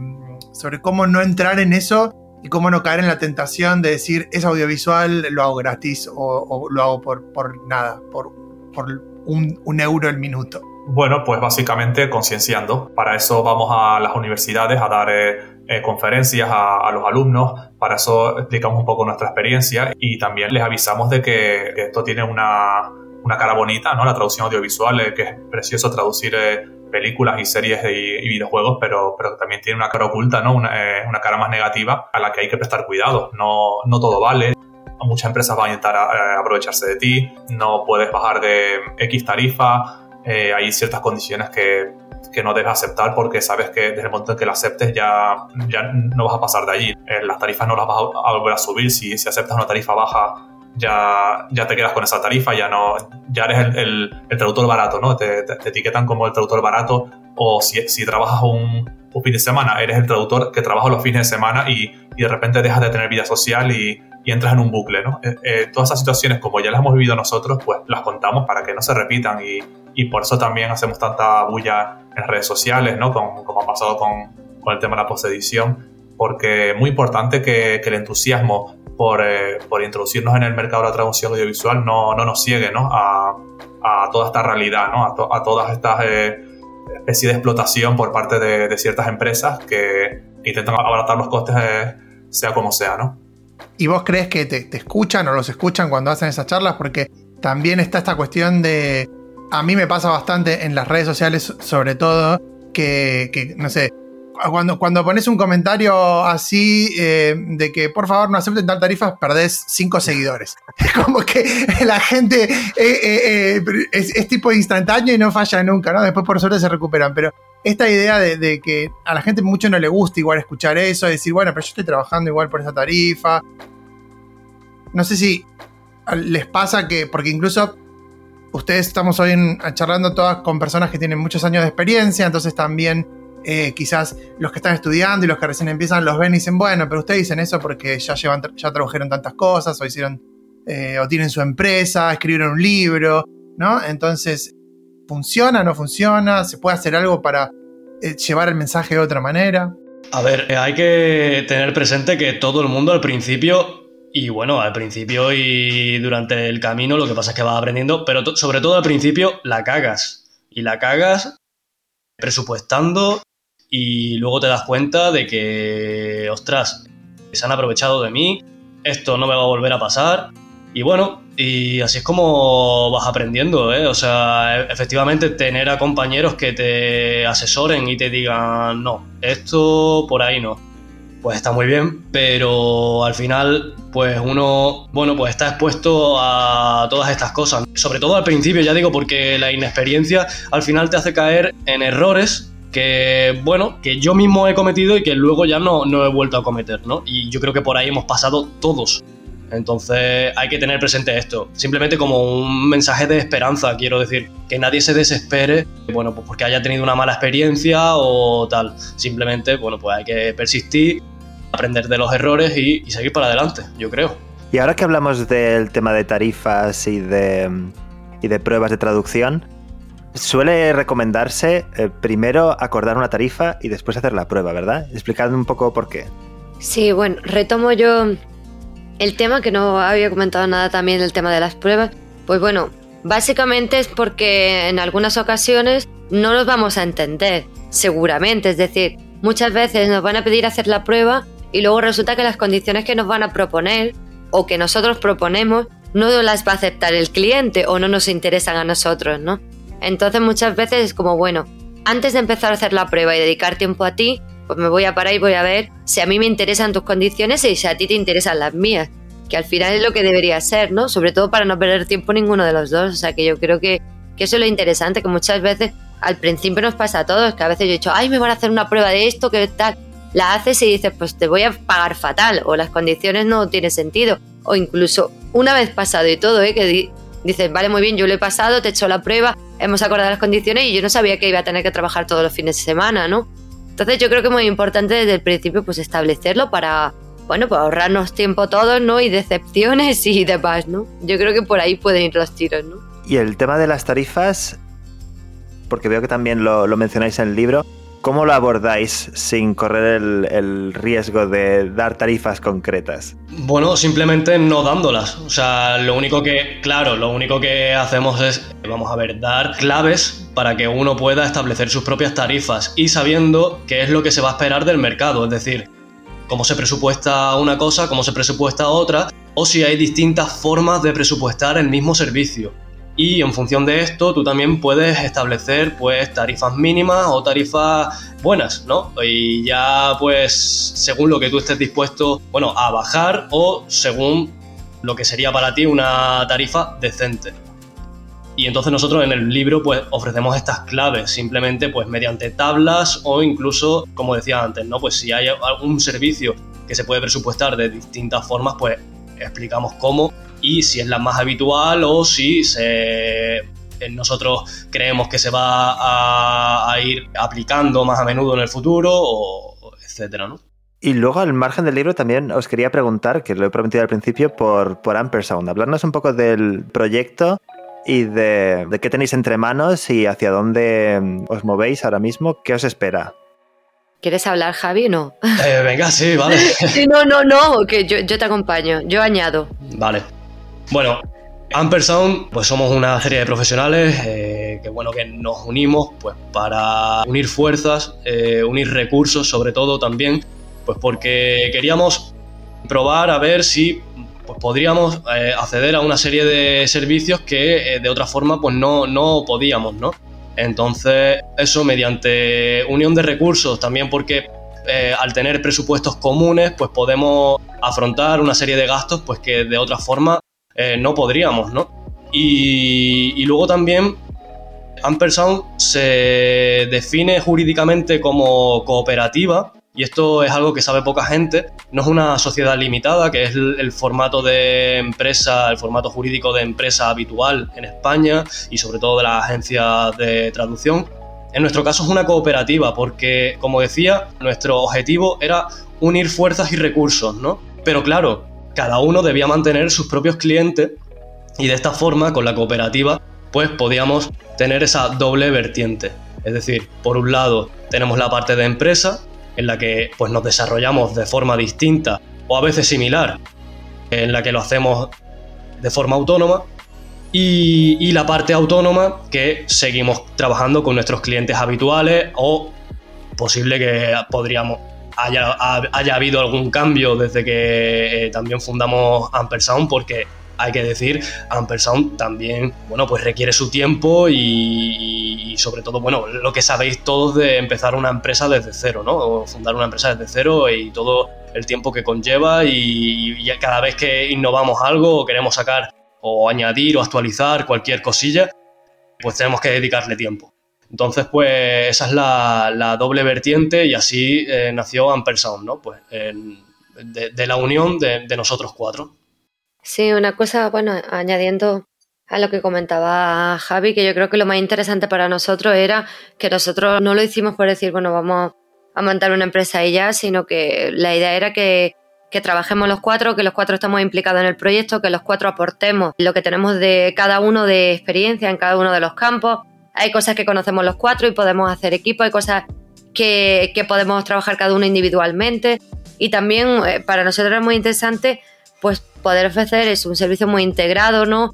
sobre cómo no entrar en eso y cómo no caer en la tentación de decir es audiovisual, lo hago gratis o, lo hago por, por nada, por, por un, un euro el minuto. Bueno, pues básicamente concienciando. Para eso vamos a las universidades a dar eh, eh, conferencias a, los alumnos, para eso explicamos un poco nuestra experiencia y también les avisamos de que, esto tiene una, una cara bonita, ¿no? La traducción audiovisual, eh, que es precioso traducir eh, películas y series y, videojuegos, pero, pero también tiene una cara oculta, ¿no? Una, una, cara más negativa a la que hay que prestar cuidado. No, no todo vale. Muchas empresas van a intentar aprovecharse de ti, no puedes bajar de X tarifa, hay ciertas condiciones que, que no debes aceptar porque sabes que desde el momento en que la aceptes ya, ya no vas a pasar de allí. Eh, las tarifas no las vas a, volver a subir. Si, si aceptas una tarifa baja, ya, ya te quedas con esa tarifa, ya no ya eres el, el, traductor barato, ¿no? Te, te, etiquetan como el traductor barato o si, si trabajas un, fin de semana, eres el traductor que trabaja los fines de semana y, y de repente dejas de tener vida social y, y entras en un bucle, ¿no? Eh, eh, todas esas situaciones, como ya las hemos vivido nosotros, pues las contamos para que no se repitan y, y por eso también hacemos tanta bulla en redes sociales, ¿no? Como, como ha pasado con, con, el tema de la postedición, porque es muy importante que, que el entusiasmo por, eh, por, introducirnos en el mercado de la traducción audiovisual no, no nos ciegue, ¿no? A, a, toda esta realidad, ¿no? A, to, a todas estas eh, especies de explotación por parte de, de ciertas empresas que, intentan abaratar los costes, eh, sea como sea, ¿no? ¿Y vos crees que te, te, escuchan o los escuchan cuando hacen esas charlas? Porque también está esta cuestión de a mí me pasa bastante en las redes sociales, sobre todo, que, que no sé, cuando, cuando pones un comentario así eh, de que por favor no acepten tal tarifa, perdés cinco seguidores. Es como que la gente eh, eh, es, es, tipo instantáneo y no falla nunca, ¿no? Después por suerte se recuperan. Pero esta idea de, de, que a la gente mucho no le gusta igual escuchar eso, decir, bueno, pero yo estoy trabajando igual por esa tarifa. No sé si les pasa que, porque incluso ustedes estamos hoy en, charlando todas con personas que tienen muchos años de experiencia, entonces también eh, quizás los que están estudiando y los que recién empiezan los ven y dicen, bueno, pero ustedes dicen eso porque ya llevan, ya trabajaron tantas cosas, o hicieron, eh, o tienen su empresa, escribieron un libro, ¿no? Entonces, ¿funciona, no funciona? ¿Se puede hacer algo para eh, llevar el mensaje de otra manera? A ver, hay que tener presente que todo el mundo al principio y bueno, al principio y durante el camino lo que pasa es que vas aprendiendo, pero sobre todo al principio la cagas. Y la cagas presupuestando y luego te das cuenta de que, ostras, se han aprovechado de mí, esto no me va a volver a pasar. Y bueno, y así es como vas aprendiendo, ¿eh? O sea, e-, efectivamente tener a compañeros que te asesoren y te digan, no, esto por ahí no pues está muy bien, pero al final, pues uno, bueno, pues está expuesto a todas estas cosas. Sobre todo al principio, ya digo, porque la inexperiencia al final te hace caer en errores que, bueno, que yo mismo he cometido y que luego ya no, no he vuelto a cometer, ¿no? Y yo creo que por ahí hemos pasado todos. Entonces hay que tener presente esto, simplemente como un mensaje de esperanza, quiero decir, que nadie se desespere, bueno, pues porque haya tenido una mala experiencia o tal, simplemente, bueno, pues hay que persistir, aprender de los errores y, y seguir para adelante, yo creo. Y ahora que hablamos del tema de tarifas y de, y de pruebas de traducción, suele recomendarse eh, primero acordar una tarifa y después hacer la prueba, ¿verdad? Explicadme un poco por qué. Sí, bueno, retomo yo el tema que no había comentado nada también del tema de las pruebas. Pues bueno, básicamente es porque en algunas ocasiones no los vamos a entender, seguramente. Es decir, muchas veces nos van a pedir hacer la prueba y luego resulta que las condiciones que nos van a proponer o que nosotros proponemos no las va a aceptar el cliente o no nos interesan a nosotros, ¿no? Entonces muchas veces es como, bueno, antes de empezar a hacer la prueba y dedicar tiempo a ti, pues me voy a parar y voy a ver si a mí me interesan tus condiciones y si a ti te interesan las mías, que al final es lo que debería ser, ¿no? Sobre todo para no perder tiempo ninguno de los dos, o sea que yo creo que, que eso es lo interesante, que muchas veces al principio nos pasa a todos, que a veces yo he dicho, ay, me van a hacer una prueba de esto, que tal, la haces y dices, pues te voy a pagar fatal, o las condiciones no tienen sentido, o incluso una vez pasado y todo, ¿eh? que dices, vale, muy bien, yo lo he pasado, te he hecho la prueba, hemos acordado las condiciones y yo no sabía que iba a tener que trabajar todos los fines de semana, ¿no? Entonces yo creo que es muy importante desde el principio pues establecerlo para, bueno, pues ahorrarnos tiempo todos, ¿no? Y decepciones y demás, ¿no? Yo creo que por ahí pueden ir los tiros, ¿no? Y el tema de las tarifas, porque veo que también lo, lo mencionáis en el libro, ¿Cómo lo abordáis sin correr el, riesgo de dar tarifas concretas? Bueno, simplemente no dándolas. O sea, lo único que, claro, lo único que hacemos es, vamos a ver, dar claves para que uno pueda establecer sus propias tarifas y sabiendo qué es lo que se va a esperar del mercado. Es decir, cómo se presupuesta una cosa, cómo se presupuesta otra, o si hay distintas formas de presupuestar el mismo servicio. Y en función de esto tú también puedes establecer pues tarifas mínimas o tarifas buenas, ¿no? Y ya pues según lo que tú estés dispuesto, bueno, a bajar o según lo que sería para ti una tarifa decente. Y entonces nosotros en el libro pues ofrecemos estas claves simplemente pues mediante tablas o incluso, como decía antes, ¿no? Pues si hay algún servicio que se puede presupuestar de distintas formas, pues explicamos cómo y si es la más habitual o si se, nosotros creemos que se va a, ir aplicando más a menudo en el futuro, o, etcétera, ¿no? Y luego al margen del libro también os quería preguntar, que lo he prometido al principio, por, por Ampersound. Hablarnos un poco del proyecto y de, de, qué tenéis entre manos y hacia dónde mm, os movéis ahora mismo. ¿Qué os espera? ¿Quieres hablar, Javi, no? Eh, venga, sí, vale. no, no, no, que yo, yo te acompaño, yo añado. Vale. Bueno, Ampersound, pues somos una serie de profesionales eh, que bueno que nos unimos pues para unir fuerzas, eh, unir recursos sobre todo también, pues porque queríamos probar a ver si pues, podríamos eh, acceder a una serie de servicios que de otra forma pues no, no podíamos, ¿no? Entonces eso mediante unión de recursos también porque al tener presupuestos comunes, pues podemos afrontar una serie de gastos pues que de otra forma eh, no podríamos, ¿no? Y, luego también Ampersand se define jurídicamente como cooperativa y esto es algo que sabe poca gente. No es una sociedad limitada, que es el, formato de empresa, el formato jurídico de empresa habitual en España y sobre todo de las agencias de traducción. En nuestro caso es una cooperativa porque, como decía, nuestro objetivo era unir fuerzas y recursos, ¿no? Pero claro, cada uno debía mantener sus propios clientes y de esta forma, con la cooperativa, pues podíamos tener esa doble vertiente. Es decir, por un lado tenemos la parte de empresa, en la que pues nos desarrollamos de forma distinta o a veces similar, en la que lo hacemos de forma autónoma, y, la parte autónoma que seguimos trabajando con nuestros clientes habituales o posible que podríamos haya, haya habido algún cambio desde que eh, también fundamos Ampersound, porque hay que decir, Ampersound también, bueno, pues requiere su tiempo y, sobre todo, bueno, lo que sabéis todos de empezar una empresa desde cero, ¿no? O fundar una empresa desde cero y todo el tiempo que conlleva y, cada vez que innovamos algo o queremos sacar o añadir o actualizar cualquier cosilla, pues tenemos que dedicarle tiempo. Entonces, pues esa es la, doble vertiente y así eh, nació Ampersound, ¿no? Pues de, la unión de, nosotros cuatro. Sí, una cosa, bueno, añadiendo a lo que comentaba Javi, que yo creo que lo más interesante para nosotros era que nosotros no lo hicimos por decir, bueno, vamos a montar una empresa y ya, sino que la idea era que, que trabajemos los cuatro, que los cuatro estamos implicados en el proyecto, que los cuatro aportemos lo que tenemos de cada uno de experiencia en cada uno de los campos, hay cosas que conocemos los cuatro y podemos hacer equipo, hay cosas que, podemos trabajar cada uno individualmente. Y también eh, para nosotros es muy interesante pues poder ofrecer es un servicio muy integrado, ¿no?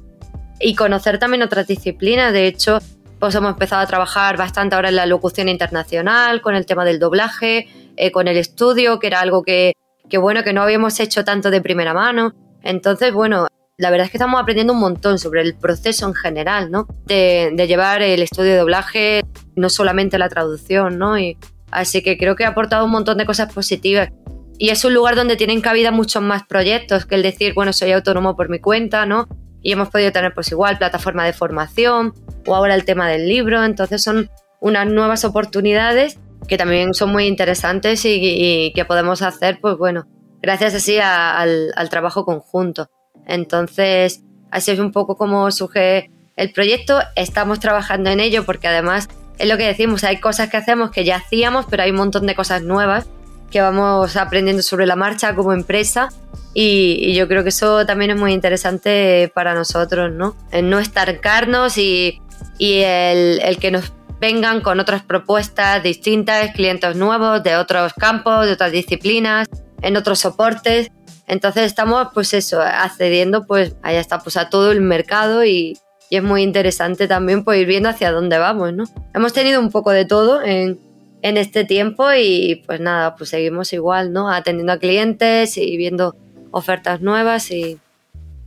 Y conocer también otras disciplinas, de hecho, pues hemos empezado a trabajar bastante ahora en la locución internacional, con el tema del doblaje, eh, con el estudio, que era algo que, que, bueno, que no habíamos hecho tanto de primera mano. Entonces, bueno, la verdad es que estamos aprendiendo un montón sobre el proceso en general, ¿no? De, llevar el estudio de doblaje, no solamente la traducción, ¿no? Y, así que creo que ha aportado un montón de cosas positivas. Y es un lugar donde tienen cabida muchos más proyectos que el decir, bueno, soy autónomo por mi cuenta, ¿no? Y hemos podido tener, pues igual, plataforma de formación o ahora el tema del libro. Entonces son unas nuevas oportunidades que también son muy interesantes y, que podemos hacer, pues bueno, gracias así al trabajo conjunto. Entonces, así es un poco como surge el proyecto. Estamos trabajando en ello porque además es lo que decimos, hay cosas que hacemos que ya hacíamos, pero hay un montón de cosas nuevas que vamos aprendiendo sobre la marcha como empresa y, yo creo que eso también es muy interesante para nosotros, ¿no? El no estancarnos y, y el, el que nos vengan con otras propuestas distintas, clientes nuevos de otros campos, de otras disciplinas, en otros soportes entonces estamos, pues eso, accediendo pues allá está, pues a todo el mercado y, es muy interesante también pues ir viendo hacia dónde vamos, ¿no? Hemos tenido un poco de todo en, este tiempo y pues nada, pues seguimos igual, ¿no? Atendiendo a clientes y viendo ofertas nuevas y,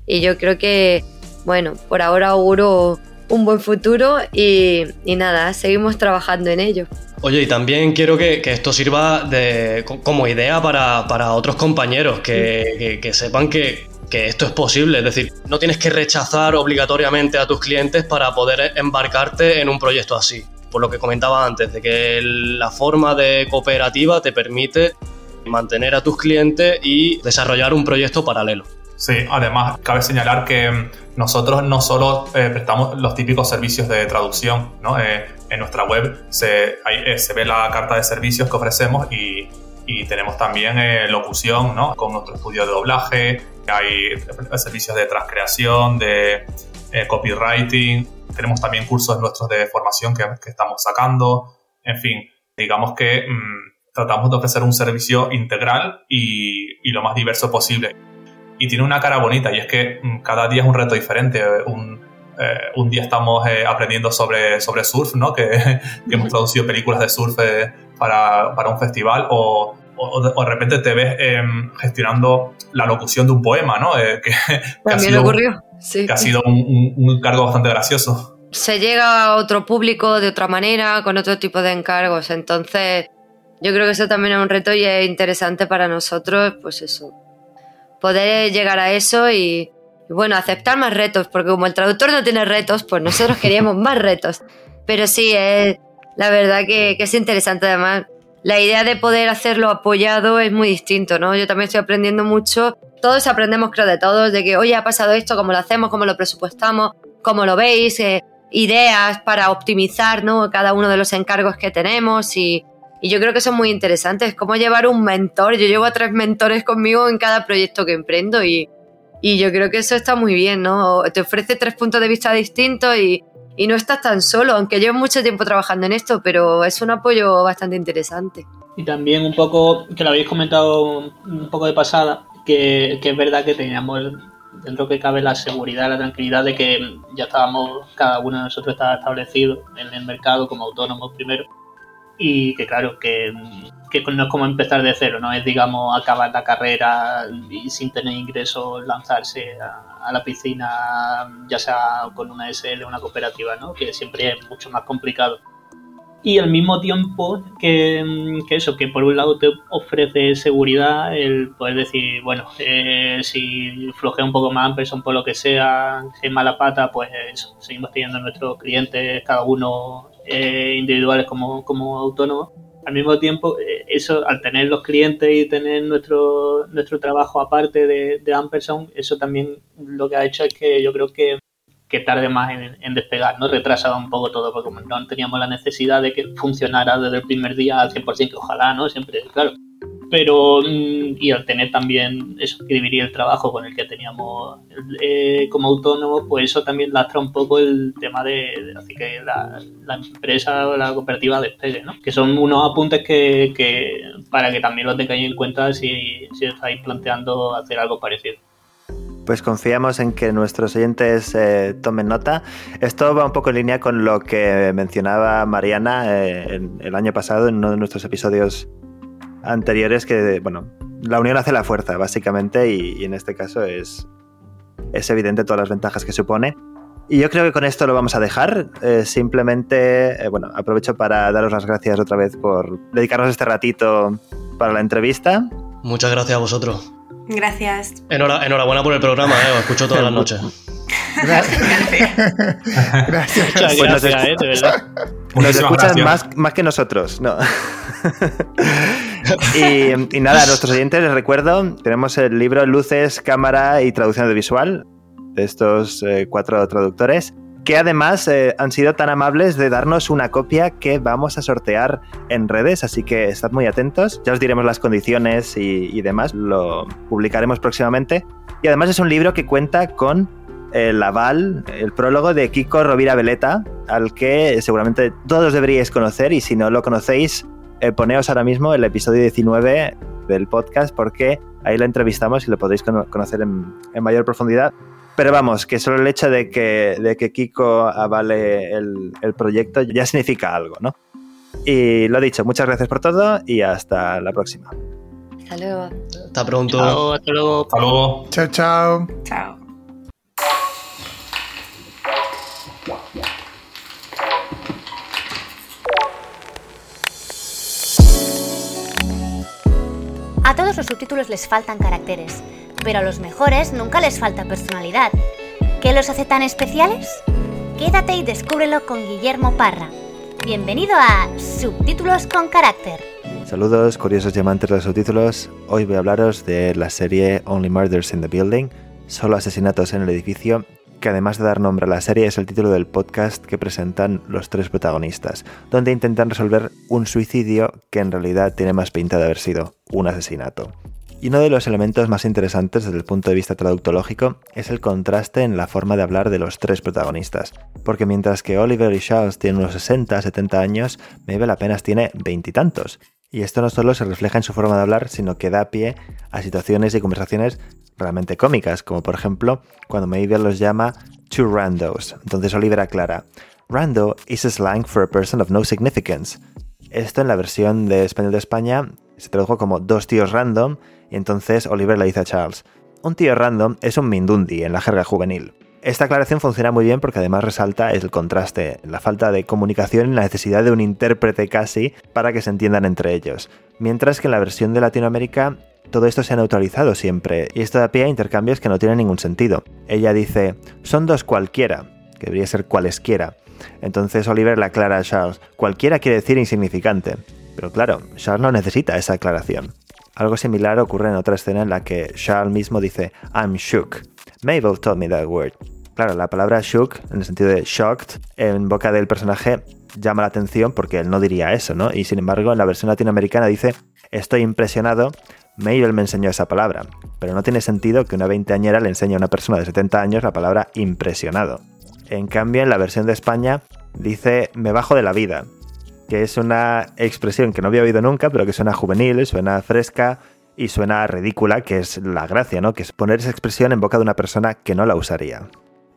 yo creo que, bueno, por ahora auguro un buen futuro y, y nada, seguimos trabajando en ello. Oye, y también quiero que, que esto sirva de, co- como idea para, para otros compañeros, que, que- que sepan que, que esto es posible. Es decir, no tienes que rechazar obligatoriamente a tus clientes para poder embarcarte en un proyecto así. Por lo que comentaba antes, de que la forma de cooperativa te permite mantener a tus clientes y desarrollar un proyecto paralelo. Sí, además cabe señalar que mm, nosotros no solo eh, prestamos los típicos servicios de traducción, ¿no? Eh, en nuestra web se, eh, se ve la carta de servicios que ofrecemos y, y tenemos también eh, locución, ¿no? Con nuestro estudio de doblaje, hay eh, servicios de transcreación, de eh, copywriting, tenemos también cursos nuestros de formación que, que estamos sacando, en fin, digamos que mm, tratamos de ofrecer un servicio integral y, y lo más diverso posible y tiene una cara bonita y es que mm, cada día es un reto diferente. Un, eh, un día estamos eh, aprendiendo sobre, sobre surf, ¿no? que, que hemos traducido películas de surf eh, para, para un festival o, o, de, o de repente te ves em, gestionando la locución de un poema, ¿no? Eh, que, que ha También sido, ocurrió. Sí. que ha sido un, un- un cargo bastante gracioso. se llega a otro público de otra manera, con otro tipo de encargos. Entonces, yo creo que eso también es un reto y es interesante para nosotros, pues eso, poder llegar a eso y, y bueno, aceptar más retos, porque como el traductor no tiene retos, pues nosotros queríamos más retos. Pero sí, es, la verdad que, que es interesante además. La idea de poder hacerlo apoyado es muy distinto, ¿no? Yo también estoy aprendiendo mucho. Todos aprendemos, creo, de todos, de que, oye, ha pasado esto, cómo lo hacemos, cómo lo presupuestamos, cómo lo veis, eh, ideas para optimizar, ¿no? Cada uno de los encargos que tenemos y, yo creo que es muy interesante. Es como llevar un mentor. Yo llevo a tres mentores conmigo en cada proyecto que emprendo y, y yo creo que eso está muy bien, ¿no? Te ofrece tres puntos de vista distintos y, y no estás tan solo, aunque llevo mucho tiempo trabajando en esto, pero es un apoyo bastante interesante. Y también un poco, que lo habéis comentado un poco de pasada, que, que es verdad que teníamos dentro que cabe la seguridad, la tranquilidad de que ya estábamos, cada uno de nosotros estaba establecido en el mercado como autónomos primero. Y que claro, que, que no es como empezar de cero, no es digamos acabar la carrera y sin tener ingresos lanzarse a, a la piscina, ya sea con una SL o una cooperativa, ¿no? que siempre es mucho más complicado y al mismo tiempo que, que, eso, que por un lado te ofrece seguridad el poder decir, bueno, eh, si flojea un poco más Amazon por lo que sea, si es mala pata, pues eso, seguimos teniendo nuestros clientes, cada uno eh, individuales como, como autónomos. Al mismo tiempo, eh, eso, al tener los clientes y tener nuestro, nuestro trabajo aparte de, de Ampersand, eso también lo que ha hecho es que yo creo que que tarde más en, en, despegar, ¿no? Retrasaba un poco todo, porque no teníamos la necesidad de que funcionara desde el primer día al 100%, que ojalá, ¿no? Siempre, claro. Pero, y al tener también eso que dividir el trabajo con el que teníamos eh, como autónomo, pues eso también lastra un poco el tema de, de así que la, la, empresa o la cooperativa despegue, ¿no? Que son unos apuntes que, que para que también lo tengáis en cuenta si, si estáis planteando hacer algo parecido pues confiamos en que nuestros oyentes eh, tomen nota. Esto va un poco en línea con lo que mencionaba Mariana eh, en, el año pasado en uno de nuestros episodios anteriores, que, bueno, la unión hace la fuerza, básicamente, y, en este caso es, es evidente todas las ventajas que supone. Y yo creo que con esto lo vamos a dejar. Eh, simplemente, bueno, aprovecho para daros las gracias otra vez por dedicarnos este ratito para la entrevista. Muchas gracias a vosotros. Gracias. Enhora, enhorabuena por el programa, eh, os escucho todas las noches. Gracias. gracias. Muchas pues gracias, nos, eh, de verdad. Nos escuchan más, más, que nosotros, ¿no? y, y, nada, a nuestros oyentes les recuerdo, tenemos el libro Luces, Cámara y Traducción Audiovisual de estos eh, cuatro traductores que además eh, han sido tan amables de darnos una copia que vamos a sortear en redes, así que estad muy atentos. Ya os diremos las condiciones y, y demás, lo publicaremos próximamente. Y además es un libro que cuenta con el aval, el prólogo de Kiko Rovira Veleta, al que seguramente todos deberíais conocer y si no lo conocéis, eh, poneos ahora mismo el episodio 19 del podcast porque ahí lo entrevistamos y lo podéis conocer en, en mayor profundidad. Pero vamos, que solo el hecho de que, de que Kiko avale el, el proyecto ya significa algo, ¿no? Y lo dicho, muchas gracias por todo y hasta la próxima. Hasta luego. Hasta pronto. Hasta luego. Hasta luego. Chao, chao. Chao. A todos los subtítulos les faltan caracteres pero a los mejores nunca les falta personalidad. ¿Qué los hace tan especiales? Quédate y descúbrelo con Guillermo Parra. Bienvenido a Subtítulos con Carácter. Saludos, curiosos diamantes de los subtítulos. Hoy voy a hablaros de la serie Only Murders in the Building, solo asesinatos en el edificio, que además de dar nombre a la serie es el título del podcast que presentan los tres protagonistas, donde intentan resolver un suicidio que en realidad tiene más pinta de haber sido un asesinato. Y uno de los elementos más interesantes desde el punto de vista traductológico es el contraste en la forma de hablar de los tres protagonistas, porque mientras que Oliver y Charles tienen unos 60-70 años, Mabel apenas tiene veintitantos. Y esto no solo se refleja en su forma de hablar, sino que da pie a situaciones y conversaciones realmente cómicas, como por ejemplo cuando Mabel los llama two randos. Entonces Oliver aclara, rando is slang for a person of no significance. Esto en la versión de español de España se tradujo como dos tíos random, y entonces Oliver le dice a Charles, un tío random es un mindundi en la jerga juvenil. Esta aclaración funciona muy bien porque además resalta el contraste, la falta de comunicación y la necesidad de un intérprete casi para que se entiendan entre ellos. Mientras que en la versión de Latinoamérica todo esto se ha neutralizado siempre y esto da pie a intercambios que no tienen ningún sentido. Ella dice, son dos cualquiera, que debería ser cualesquiera. Entonces Oliver le aclara a Charles, cualquiera quiere decir insignificante. Pero claro, Charles no necesita esa aclaración. Algo similar ocurre en otra escena en la que Charles mismo dice, I'm shook. Mabel told me that word. Claro, la palabra shook, en el sentido de shocked, en boca del personaje llama la atención porque él no diría eso, ¿no? Y sin embargo, en la versión latinoamericana dice, estoy impresionado, Mabel me enseñó esa palabra. Pero no tiene sentido que una veinteañera le enseñe a una persona de 70 años la palabra impresionado. En cambio, en la versión de España dice, me bajo de la vida, que es una expresión que no había oído nunca, pero que suena juvenil, suena fresca, y suena ridícula, que es la gracia, ¿no? Que es poner esa expresión en boca de una persona que no la usaría.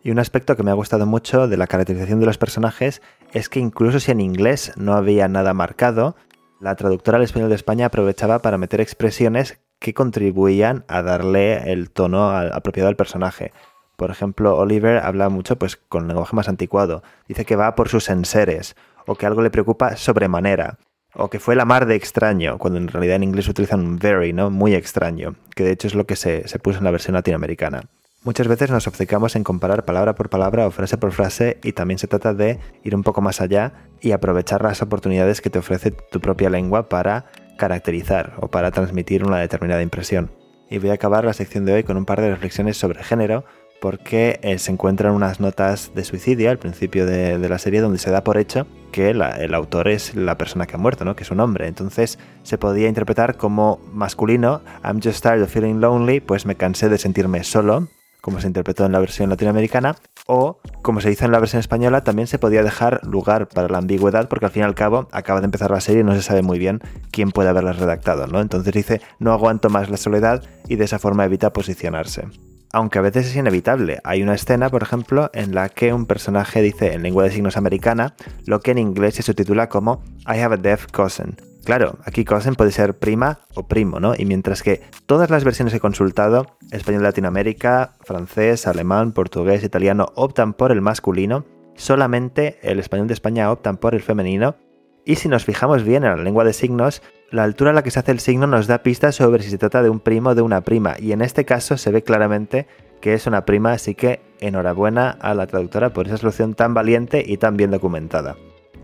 Y un aspecto que me ha gustado mucho de la caracterización de los personajes es que incluso si en inglés no había nada marcado, la traductora al español de España aprovechaba para meter expresiones que contribuían a darle el tono apropiado al personaje. Por ejemplo, Oliver habla mucho pues con lenguaje más anticuado. Dice que va por sus enseres o que algo le preocupa sobremanera o que fue la mar de extraño, cuando en realidad en inglés utilizan very, ¿no? Muy extraño, que de hecho es lo que se, se puso en la versión latinoamericana. Muchas veces nos obcecamos en comparar palabra por palabra o frase por frase y también se trata de ir un poco más allá y aprovechar las oportunidades que te ofrece tu propia lengua para caracterizar o para transmitir una determinada impresión. Y voy a acabar la sección de hoy con un par de reflexiones sobre género porque eh, se encuentran unas notas de suicidio al principio de, la serie donde se da por hecho que el autor es la persona que ha muerto, ¿no? que es un hombre. Entonces se podía interpretar como masculino, I'm just tired of feeling lonely, pues me cansé de sentirme solo, como se interpretó en la versión latinoamericana, o como se hizo en la versión española, también se podía dejar lugar para la ambigüedad, porque al fin y al cabo acaba de empezar la serie y no se sabe muy bien quién puede haberla redactado, ¿no? Entonces dice, no aguanto más la soledad y de esa forma evita posicionarse aunque a veces es inevitable. Hay una escena, por ejemplo, en la que un personaje dice en lengua de signos americana lo que en inglés se subtitula como I have a deaf cousin. Claro, aquí cousin puede ser prima o primo, ¿no? Y mientras que todas las versiones he consultado, español de Latinoamérica, francés, alemán, portugués, italiano, optan por el masculino, solamente el español de España optan por el femenino. Y si nos fijamos bien en la lengua de signos, la altura a la que se hace el signo nos da pistas sobre si se trata de un primo o de una prima, y en este caso se ve claramente que es una prima, así que enhorabuena a la traductora por esa solución tan valiente y tan bien documentada.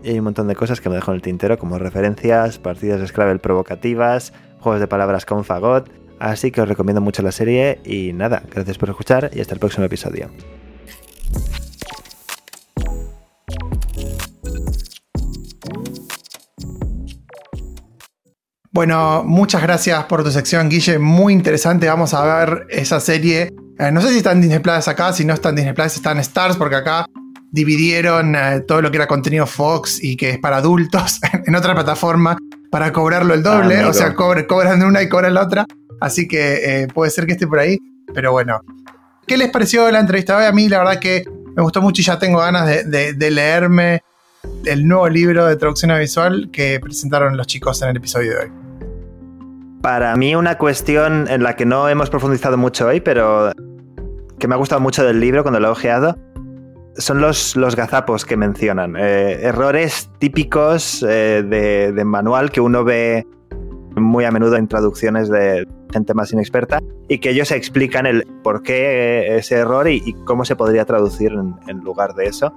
Y hay un montón de cosas que me dejo en el tintero, como referencias, partidas de Scrabble provocativas, juegos de palabras con fagot, así que os recomiendo mucho la serie y nada, gracias por escuchar y hasta el próximo episodio. Bueno, muchas gracias por tu sección, Guille. Muy interesante. Vamos a ver esa serie. Eh, no sé si están Disney Plus acá. Si no están Disney Plus, están Stars, porque acá dividieron eh, todo lo que era contenido Fox y que es para adultos en otra plataforma para cobrarlo el doble. o sea, cobran de una y cobran la otra. Así que eh, puede ser que esté por ahí. Pero bueno. ¿Qué les pareció la entrevista hoy? A mí, la verdad que me gustó mucho y ya tengo ganas de leerme el nuevo libro de traducción visual que presentaron los chicos en el episodio de hoy. Para mí una cuestión en la que no hemos profundizado mucho hoy, pero que me ha gustado mucho del libro cuando lo he ojeado, son los, los gazapos que mencionan. Eh, errores típicos eh, de, manual que uno ve muy a menudo en traducciones de gente más inexperta y que ellos explican el por qué ese error y, cómo se podría traducir en, lugar de eso.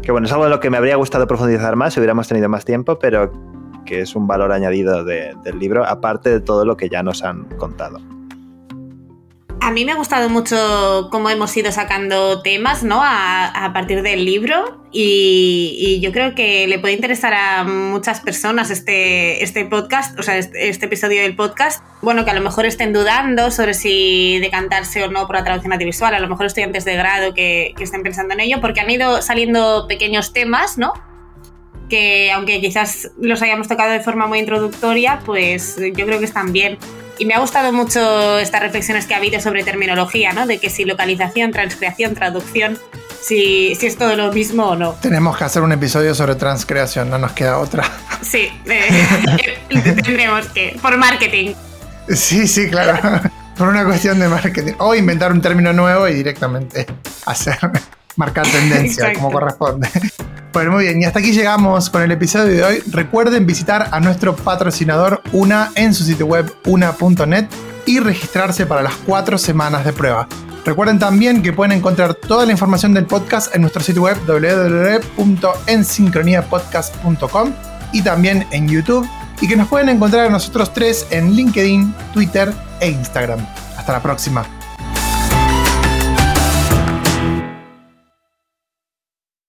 Que bueno, es algo de lo que me habría gustado profundizar más si hubiéramos tenido más tiempo, pero que es un valor añadido del libro, aparte de todo lo que ya nos han contado. A mí me ha gustado mucho cómo hemos ido sacando temas, ¿no? A, partir del libro y, yo creo que le puede interesar a muchas personas este, este podcast, o sea, este, este, episodio del podcast. Bueno, que a lo mejor estén dudando sobre si decantarse o no por la traducción audiovisual, a lo mejor estudiantes de grado que, que estén pensando en ello, porque han ido saliendo pequeños temas, ¿no? Que aunque quizás los hayamos tocado de forma muy introductoria, pues yo creo que están bien. Y me ha gustado mucho estas reflexiones que ha habido sobre terminología, ¿no? De que si localización, transcreación, traducción, si, si es todo lo mismo o no. Tenemos que hacer un episodio sobre transcreación, no nos queda otra. Sí, eh, tendremos que, por marketing. Sí, sí, claro. por una cuestión de marketing. O inventar un término nuevo y directamente hacer, marcar tendencia como corresponde. Bueno, muy bien, y hasta aquí llegamos con el episodio de hoy. Recuerden visitar a nuestro patrocinador Una en su sitio web una.net y registrarse para las cuatro semanas de prueba. Recuerden también que pueden encontrar toda la información del podcast en nuestro sitio web www.ensincroniapodcast.com y también en YouTube y que nos pueden encontrar a nosotros tres en LinkedIn, Twitter e Instagram. Hasta la próxima.